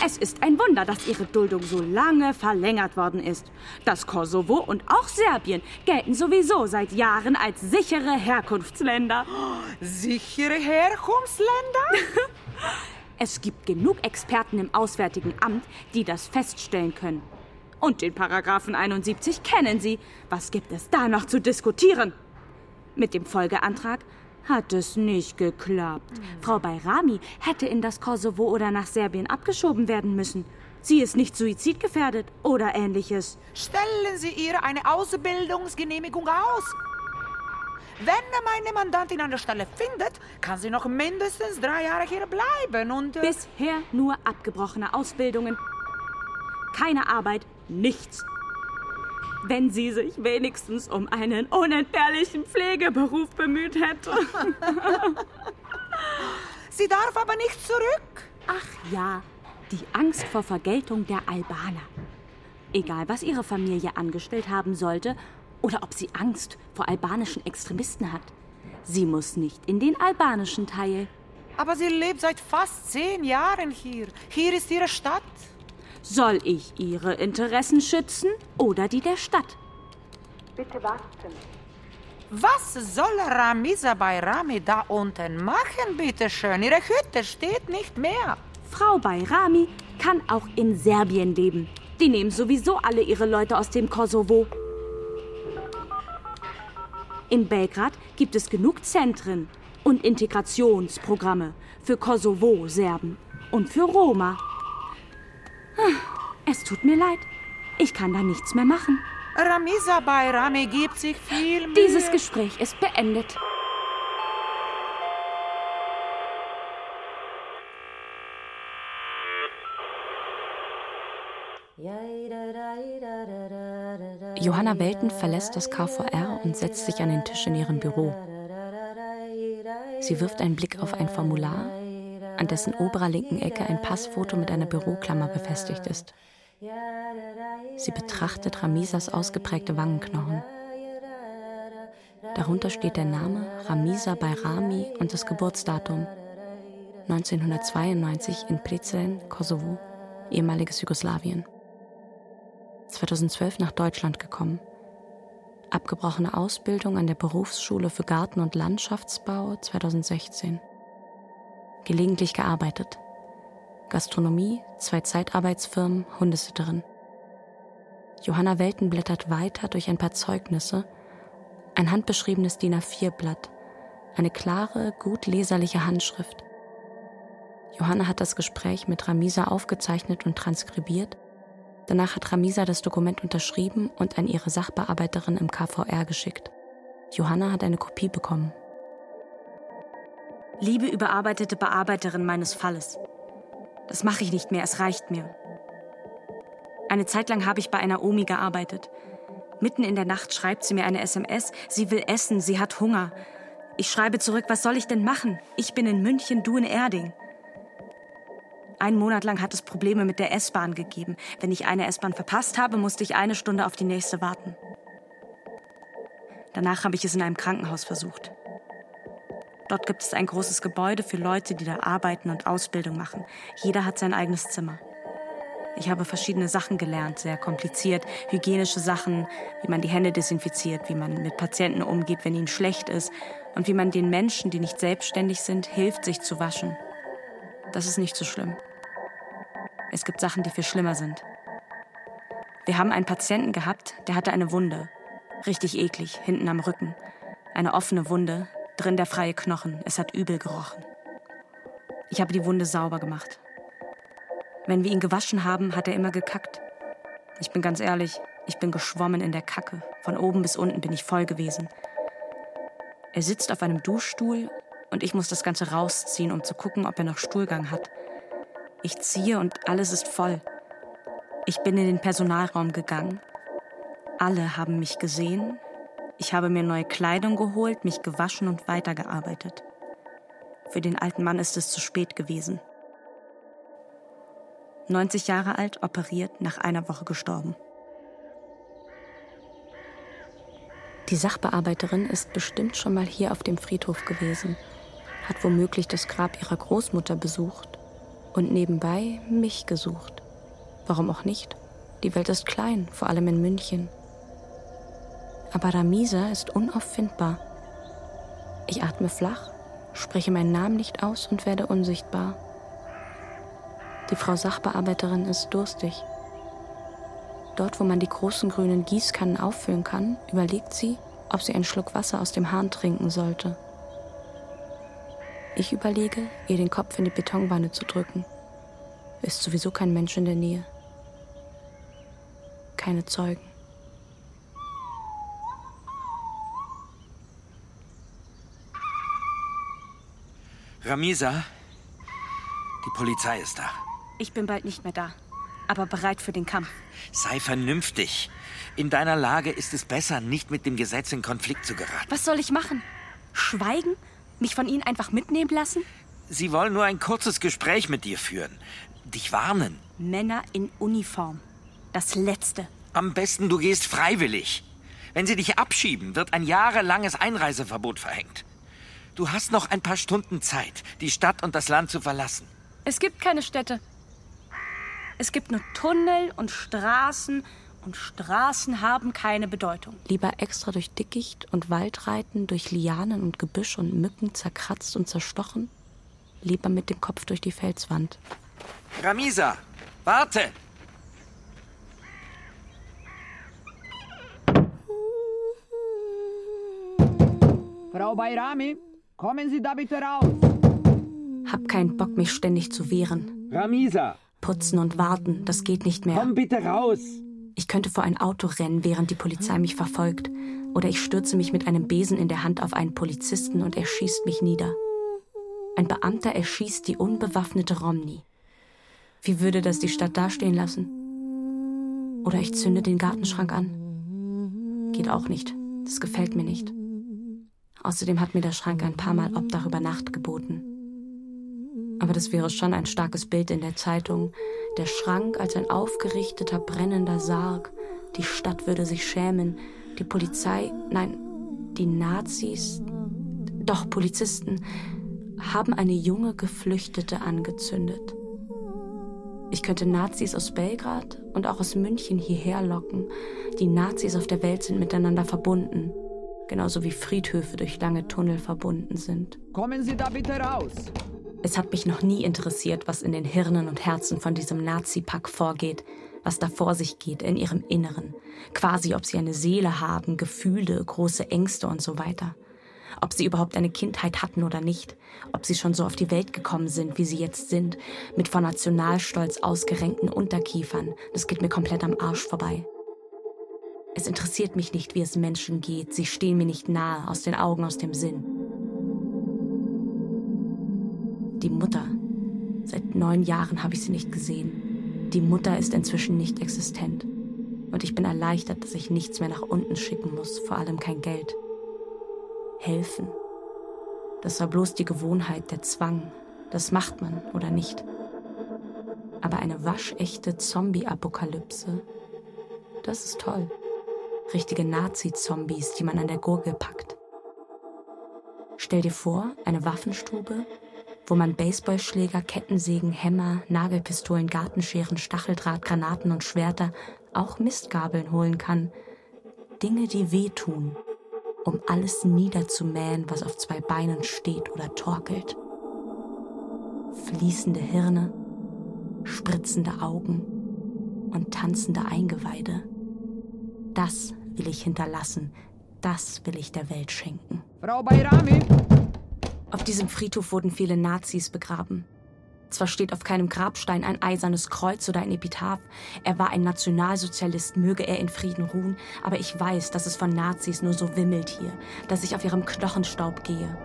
Es ist ein Wunder, dass ihre Duldung so lange verlängert worden ist. Das Kosovo und auch Serbien gelten sowieso seit Jahren als sichere Herkunftsländer. Sichere Herkunftsländer? [LAUGHS] es gibt genug Experten im Auswärtigen Amt, die das feststellen können. Und den Paragraphen 71 kennen Sie. Was gibt es da noch zu diskutieren? Mit dem Folgeantrag hat es nicht geklappt. Frau Bayrami hätte in das Kosovo oder nach Serbien abgeschoben werden müssen. Sie ist nicht suizidgefährdet oder ähnliches. Stellen Sie ihr eine Ausbildungsgenehmigung aus. Wenn meine Mandantin eine Stelle findet, kann sie noch mindestens drei Jahre hier bleiben und... Äh Bisher nur abgebrochene Ausbildungen. Keine Arbeit, nichts. Wenn sie sich wenigstens um einen unentbehrlichen Pflegeberuf bemüht hätte. [LAUGHS] sie darf aber nicht zurück. Ach ja, die Angst vor Vergeltung der Albaner. Egal, was ihre Familie angestellt haben sollte oder ob sie Angst vor albanischen Extremisten hat. Sie muss nicht in den albanischen Teil. Aber sie lebt seit fast zehn Jahren hier. Hier ist ihre Stadt. Soll ich ihre Interessen schützen oder die der Stadt? Bitte warten. Was soll Ramisa Bayrami da unten machen, bitteschön? Ihre Hütte steht nicht mehr. Frau Bayrami kann auch in Serbien leben. Die nehmen sowieso alle ihre Leute aus dem Kosovo. In Belgrad gibt es genug Zentren und Integrationsprogramme für Kosovo-Serben und für Roma. Es tut mir leid. Ich kann da nichts mehr machen. Ramisa Bayrami gibt sich viel Mühe. Dieses Gespräch ist beendet. Johanna Welten verlässt das KVR und setzt sich an den Tisch in ihrem Büro. Sie wirft einen Blick auf ein Formular, an dessen oberer linken Ecke ein Passfoto mit einer Büroklammer befestigt ist. Sie betrachtet Ramisas ausgeprägte Wangenknochen. Darunter steht der Name Ramisa Bayrami und das Geburtsdatum 1992 in Prizren, Kosovo, ehemaliges Jugoslawien. 2012 nach Deutschland gekommen. Abgebrochene Ausbildung an der Berufsschule für Garten- und Landschaftsbau 2016. Gelegentlich gearbeitet. Gastronomie, zwei Zeitarbeitsfirmen, Hundesitterin. Johanna Welten blättert weiter durch ein paar Zeugnisse, ein handbeschriebenes DIN A4-Blatt, eine klare, gut leserliche Handschrift. Johanna hat das Gespräch mit Ramisa aufgezeichnet und transkribiert. Danach hat Ramisa das Dokument unterschrieben und an ihre Sachbearbeiterin im KVR geschickt. Johanna hat eine Kopie bekommen. Liebe überarbeitete Bearbeiterin meines Falles. Das mache ich nicht mehr, es reicht mir. Eine Zeit lang habe ich bei einer Omi gearbeitet. Mitten in der Nacht schreibt sie mir eine SMS, sie will essen, sie hat Hunger. Ich schreibe zurück, was soll ich denn machen? Ich bin in München, du in Erding. Einen Monat lang hat es Probleme mit der S-Bahn gegeben. Wenn ich eine S-Bahn verpasst habe, musste ich eine Stunde auf die nächste warten. Danach habe ich es in einem Krankenhaus versucht. Dort gibt es ein großes Gebäude für Leute, die da arbeiten und Ausbildung machen. Jeder hat sein eigenes Zimmer. Ich habe verschiedene Sachen gelernt, sehr kompliziert, hygienische Sachen, wie man die Hände desinfiziert, wie man mit Patienten umgeht, wenn ihnen schlecht ist und wie man den Menschen, die nicht selbstständig sind, hilft, sich zu waschen. Das ist nicht so schlimm. Es gibt Sachen, die viel schlimmer sind. Wir haben einen Patienten gehabt, der hatte eine Wunde. Richtig eklig, hinten am Rücken. Eine offene Wunde, drin der freie Knochen. Es hat übel gerochen. Ich habe die Wunde sauber gemacht. Wenn wir ihn gewaschen haben, hat er immer gekackt. Ich bin ganz ehrlich, ich bin geschwommen in der Kacke. Von oben bis unten bin ich voll gewesen. Er sitzt auf einem Duschstuhl und ich muss das Ganze rausziehen, um zu gucken, ob er noch Stuhlgang hat. Ich ziehe und alles ist voll. Ich bin in den Personalraum gegangen. Alle haben mich gesehen. Ich habe mir neue Kleidung geholt, mich gewaschen und weitergearbeitet. Für den alten Mann ist es zu spät gewesen. 90 Jahre alt, operiert, nach einer Woche gestorben. Die Sachbearbeiterin ist bestimmt schon mal hier auf dem Friedhof gewesen, hat womöglich das Grab ihrer Großmutter besucht und nebenbei mich gesucht. Warum auch nicht? Die Welt ist klein, vor allem in München. Aber Ramisa ist unauffindbar. Ich atme flach, spreche meinen Namen nicht aus und werde unsichtbar. Die Frau Sachbearbeiterin ist durstig. Dort, wo man die großen grünen Gießkannen auffüllen kann, überlegt sie, ob sie einen Schluck Wasser aus dem Hahn trinken sollte. Ich überlege, ihr den Kopf in die Betonwanne zu drücken. Ist sowieso kein Mensch in der Nähe. Keine Zeugen. Ramisa, die Polizei ist da. Ich bin bald nicht mehr da, aber bereit für den Kampf. Sei vernünftig. In deiner Lage ist es besser, nicht mit dem Gesetz in Konflikt zu geraten. Was soll ich machen? Schweigen? Mich von Ihnen einfach mitnehmen lassen? Sie wollen nur ein kurzes Gespräch mit dir führen. Dich warnen. Männer in Uniform. Das Letzte. Am besten, du gehst freiwillig. Wenn sie dich abschieben, wird ein jahrelanges Einreiseverbot verhängt. Du hast noch ein paar Stunden Zeit, die Stadt und das Land zu verlassen. Es gibt keine Städte. Es gibt nur Tunnel und Straßen und Straßen haben keine Bedeutung. Lieber extra durch Dickicht und Wald reiten, durch Lianen und Gebüsch und Mücken zerkratzt und zerstochen? Lieber mit dem Kopf durch die Felswand. Ramisa, warte! Frau Bayrami, kommen Sie da bitte raus. Hab keinen Bock, mich ständig zu wehren. Ramisa! Putzen und warten, das geht nicht mehr. Komm bitte raus! Ich könnte vor ein Auto rennen, während die Polizei mich verfolgt. Oder ich stürze mich mit einem Besen in der Hand auf einen Polizisten und er schießt mich nieder. Ein Beamter erschießt die unbewaffnete Romney. Wie würde das die Stadt dastehen lassen? Oder ich zünde den Gartenschrank an. Geht auch nicht. Das gefällt mir nicht. Außerdem hat mir der Schrank ein paar Mal Obdach über Nacht geboten. Aber das wäre schon ein starkes Bild in der Zeitung. Der Schrank als ein aufgerichteter, brennender Sarg. Die Stadt würde sich schämen. Die Polizei, nein, die Nazis, doch Polizisten, haben eine junge Geflüchtete angezündet. Ich könnte Nazis aus Belgrad und auch aus München hierher locken. Die Nazis auf der Welt sind miteinander verbunden genauso wie Friedhöfe durch lange Tunnel verbunden sind. Kommen Sie da bitte raus! Es hat mich noch nie interessiert, was in den Hirnen und Herzen von diesem Nazi-Pack vorgeht, was da vor sich geht in ihrem Inneren. Quasi, ob sie eine Seele haben, Gefühle, große Ängste und so weiter. Ob sie überhaupt eine Kindheit hatten oder nicht. Ob sie schon so auf die Welt gekommen sind, wie sie jetzt sind, mit vor Nationalstolz ausgerenkten Unterkiefern. Das geht mir komplett am Arsch vorbei. Es interessiert mich nicht, wie es Menschen geht. Sie stehen mir nicht nahe, aus den Augen, aus dem Sinn. Die Mutter. Seit neun Jahren habe ich sie nicht gesehen. Die Mutter ist inzwischen nicht existent. Und ich bin erleichtert, dass ich nichts mehr nach unten schicken muss, vor allem kein Geld. Helfen. Das war bloß die Gewohnheit, der Zwang. Das macht man oder nicht. Aber eine waschechte Zombie-Apokalypse, das ist toll richtige Nazi-Zombies, die man an der Gurgel packt. Stell dir vor, eine Waffenstube, wo man Baseballschläger, Kettensägen, Hämmer, Nagelpistolen, Gartenscheren, Stacheldraht, Granaten und Schwerter, auch Mistgabeln holen kann. Dinge, die wehtun, um alles niederzumähen, was auf zwei Beinen steht oder torkelt. Fließende Hirne, spritzende Augen und tanzende Eingeweide. Das will ich hinterlassen. Das will ich der Welt schenken. Frau Bayrami! Auf diesem Friedhof wurden viele Nazis begraben. Zwar steht auf keinem Grabstein ein eisernes Kreuz oder ein Epitaph, er war ein Nationalsozialist, möge er in Frieden ruhen, aber ich weiß, dass es von Nazis nur so wimmelt hier, dass ich auf ihrem Knochenstaub gehe.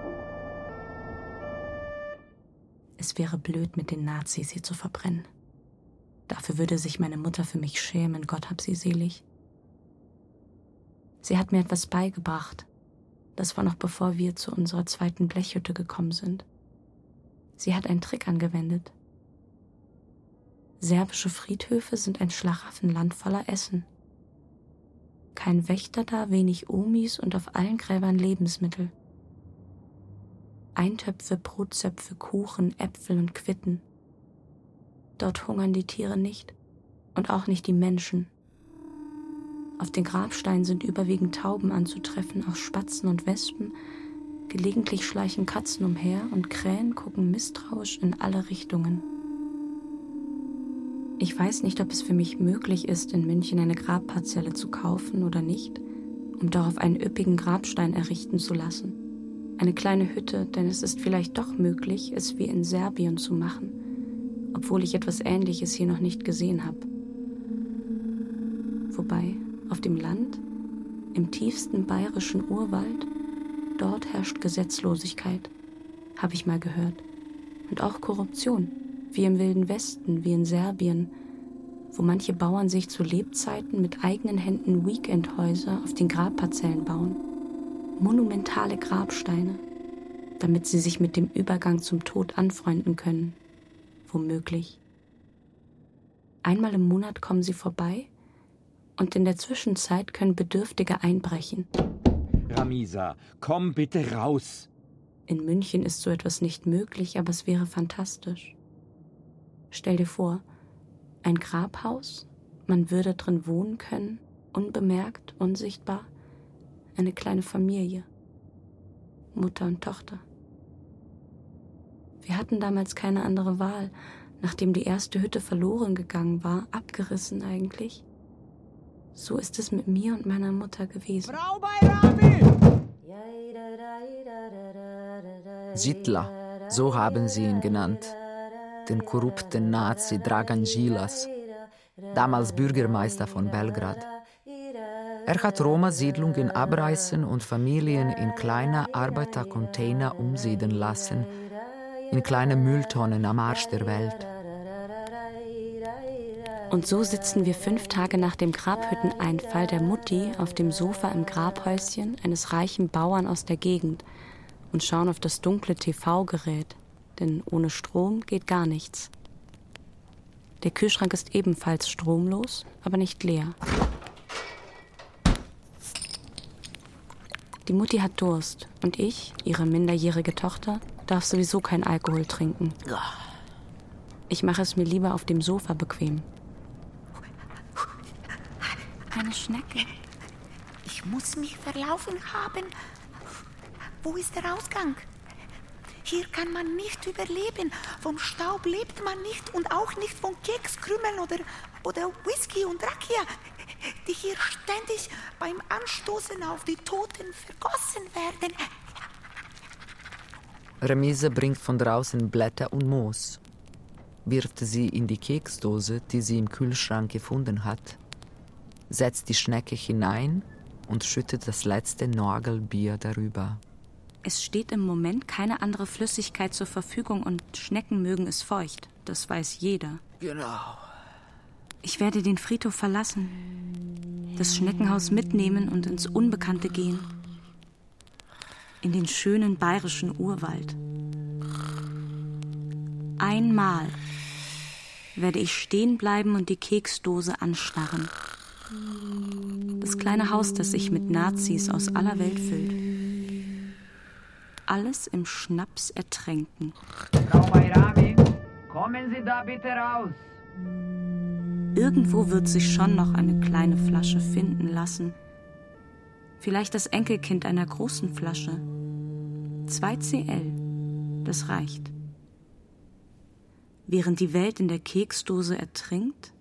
Es wäre blöd, mit den Nazis hier zu verbrennen. Dafür würde sich meine Mutter für mich schämen, Gott hab sie selig. Sie hat mir etwas beigebracht. Das war noch bevor wir zu unserer zweiten Blechhütte gekommen sind. Sie hat einen Trick angewendet. Serbische Friedhöfe sind ein Schlaraffenland voller Essen. Kein Wächter da, wenig Omis und auf allen Gräbern Lebensmittel. Eintöpfe, Brotzöpfe, Kuchen, Äpfel und Quitten. Dort hungern die Tiere nicht und auch nicht die Menschen. Auf den Grabsteinen sind überwiegend Tauben anzutreffen aus Spatzen und Wespen. Gelegentlich schleichen Katzen umher und Krähen gucken misstrauisch in alle Richtungen. Ich weiß nicht, ob es für mich möglich ist, in München eine Grabparzelle zu kaufen oder nicht, um darauf einen üppigen Grabstein errichten zu lassen. Eine kleine Hütte, denn es ist vielleicht doch möglich, es wie in Serbien zu machen, obwohl ich etwas Ähnliches hier noch nicht gesehen habe. Auf dem Land, im tiefsten bayerischen Urwald, dort herrscht Gesetzlosigkeit, habe ich mal gehört. Und auch Korruption, wie im Wilden Westen, wie in Serbien, wo manche Bauern sich zu Lebzeiten mit eigenen Händen Weekendhäuser auf den Grabparzellen bauen. Monumentale Grabsteine, damit sie sich mit dem Übergang zum Tod anfreunden können. Womöglich. Einmal im Monat kommen sie vorbei und in der Zwischenzeit können Bedürftige einbrechen. Ramisa, komm bitte raus. In München ist so etwas nicht möglich, aber es wäre fantastisch. Stell dir vor, ein Grabhaus, man würde drin wohnen können, unbemerkt, unsichtbar, eine kleine Familie, Mutter und Tochter. Wir hatten damals keine andere Wahl, nachdem die erste Hütte verloren gegangen war, abgerissen eigentlich. So ist es mit mir und meiner Mutter gewesen. Sittler, so haben sie ihn genannt, den korrupten Nazi Dragan Gilas, damals Bürgermeister von Belgrad. Er hat Roma-Siedlungen abreißen und Familien in kleine Arbeitercontainer umsiedeln lassen, in kleine Mülltonnen am Arsch der Welt. Und so sitzen wir fünf Tage nach dem Grabhütteneinfall der Mutti auf dem Sofa im Grabhäuschen eines reichen Bauern aus der Gegend und schauen auf das dunkle TV-Gerät, denn ohne Strom geht gar nichts. Der Kühlschrank ist ebenfalls stromlos, aber nicht leer. Die Mutti hat Durst und ich, ihre minderjährige Tochter, darf sowieso kein Alkohol trinken. Ich mache es mir lieber auf dem Sofa bequem. Eine Schnecke. Ich muss mich verlaufen haben. Wo ist der Ausgang? Hier kann man nicht überleben. Vom Staub lebt man nicht und auch nicht von Kekskrümeln oder, oder Whisky und Rakia, die hier ständig beim Anstoßen auf die Toten vergossen werden. Remise bringt von draußen Blätter und Moos, wirft sie in die Keksdose, die sie im Kühlschrank gefunden hat, setzt die Schnecke hinein und schüttet das letzte Norgelbier darüber. Es steht im Moment keine andere Flüssigkeit zur Verfügung und Schnecken mögen es feucht. Das weiß jeder. Genau. Ich werde den Friedhof verlassen, das Schneckenhaus mitnehmen und ins Unbekannte gehen. In den schönen bayerischen Urwald. Einmal werde ich stehen bleiben und die Keksdose anstarren. Das kleine Haus, das sich mit Nazis aus aller Welt füllt. Alles im Schnaps ertränken. Frau Bayrami, kommen Sie da bitte raus. Irgendwo wird sich schon noch eine kleine Flasche finden lassen. Vielleicht das Enkelkind einer großen Flasche. 2 CL, das reicht. Während die Welt in der Keksdose ertrinkt,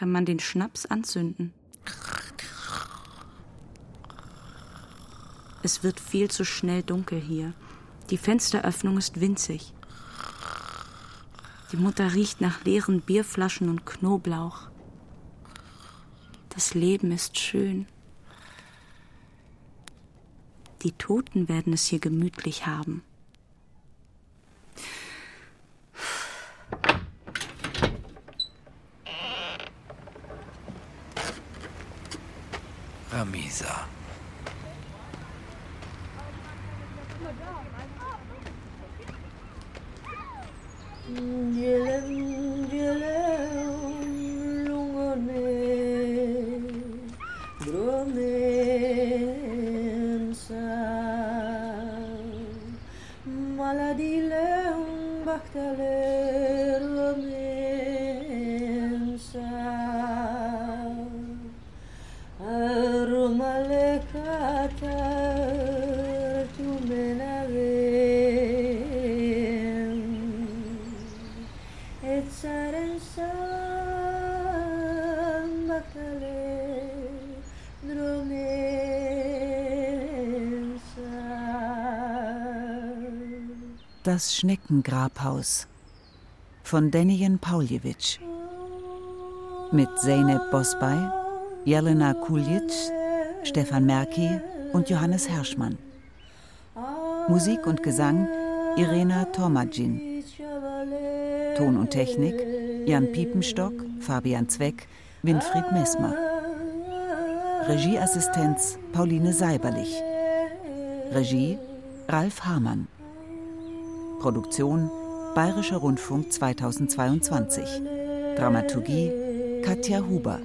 kann man den Schnaps anzünden. Es wird viel zu schnell dunkel hier. Die Fensteröffnung ist winzig. Die Mutter riecht nach leeren Bierflaschen und Knoblauch. Das Leben ist schön. Die Toten werden es hier gemütlich haben. Ramisa. Das Schneckengrabhaus von Denijen Pauljewitsch mit Zeynep Bosbay, Jelena Kuljic, Stefan Merki und Johannes Herschmann. Musik und Gesang Irena Tormadjin. Ton und Technik Jan Piepenstock, Fabian Zweck, Winfried Messmer. Regieassistenz Pauline Seiberlich. Regie Ralf Hamann. Produktion Bayerischer Rundfunk 2022. Dramaturgie Katja Huber.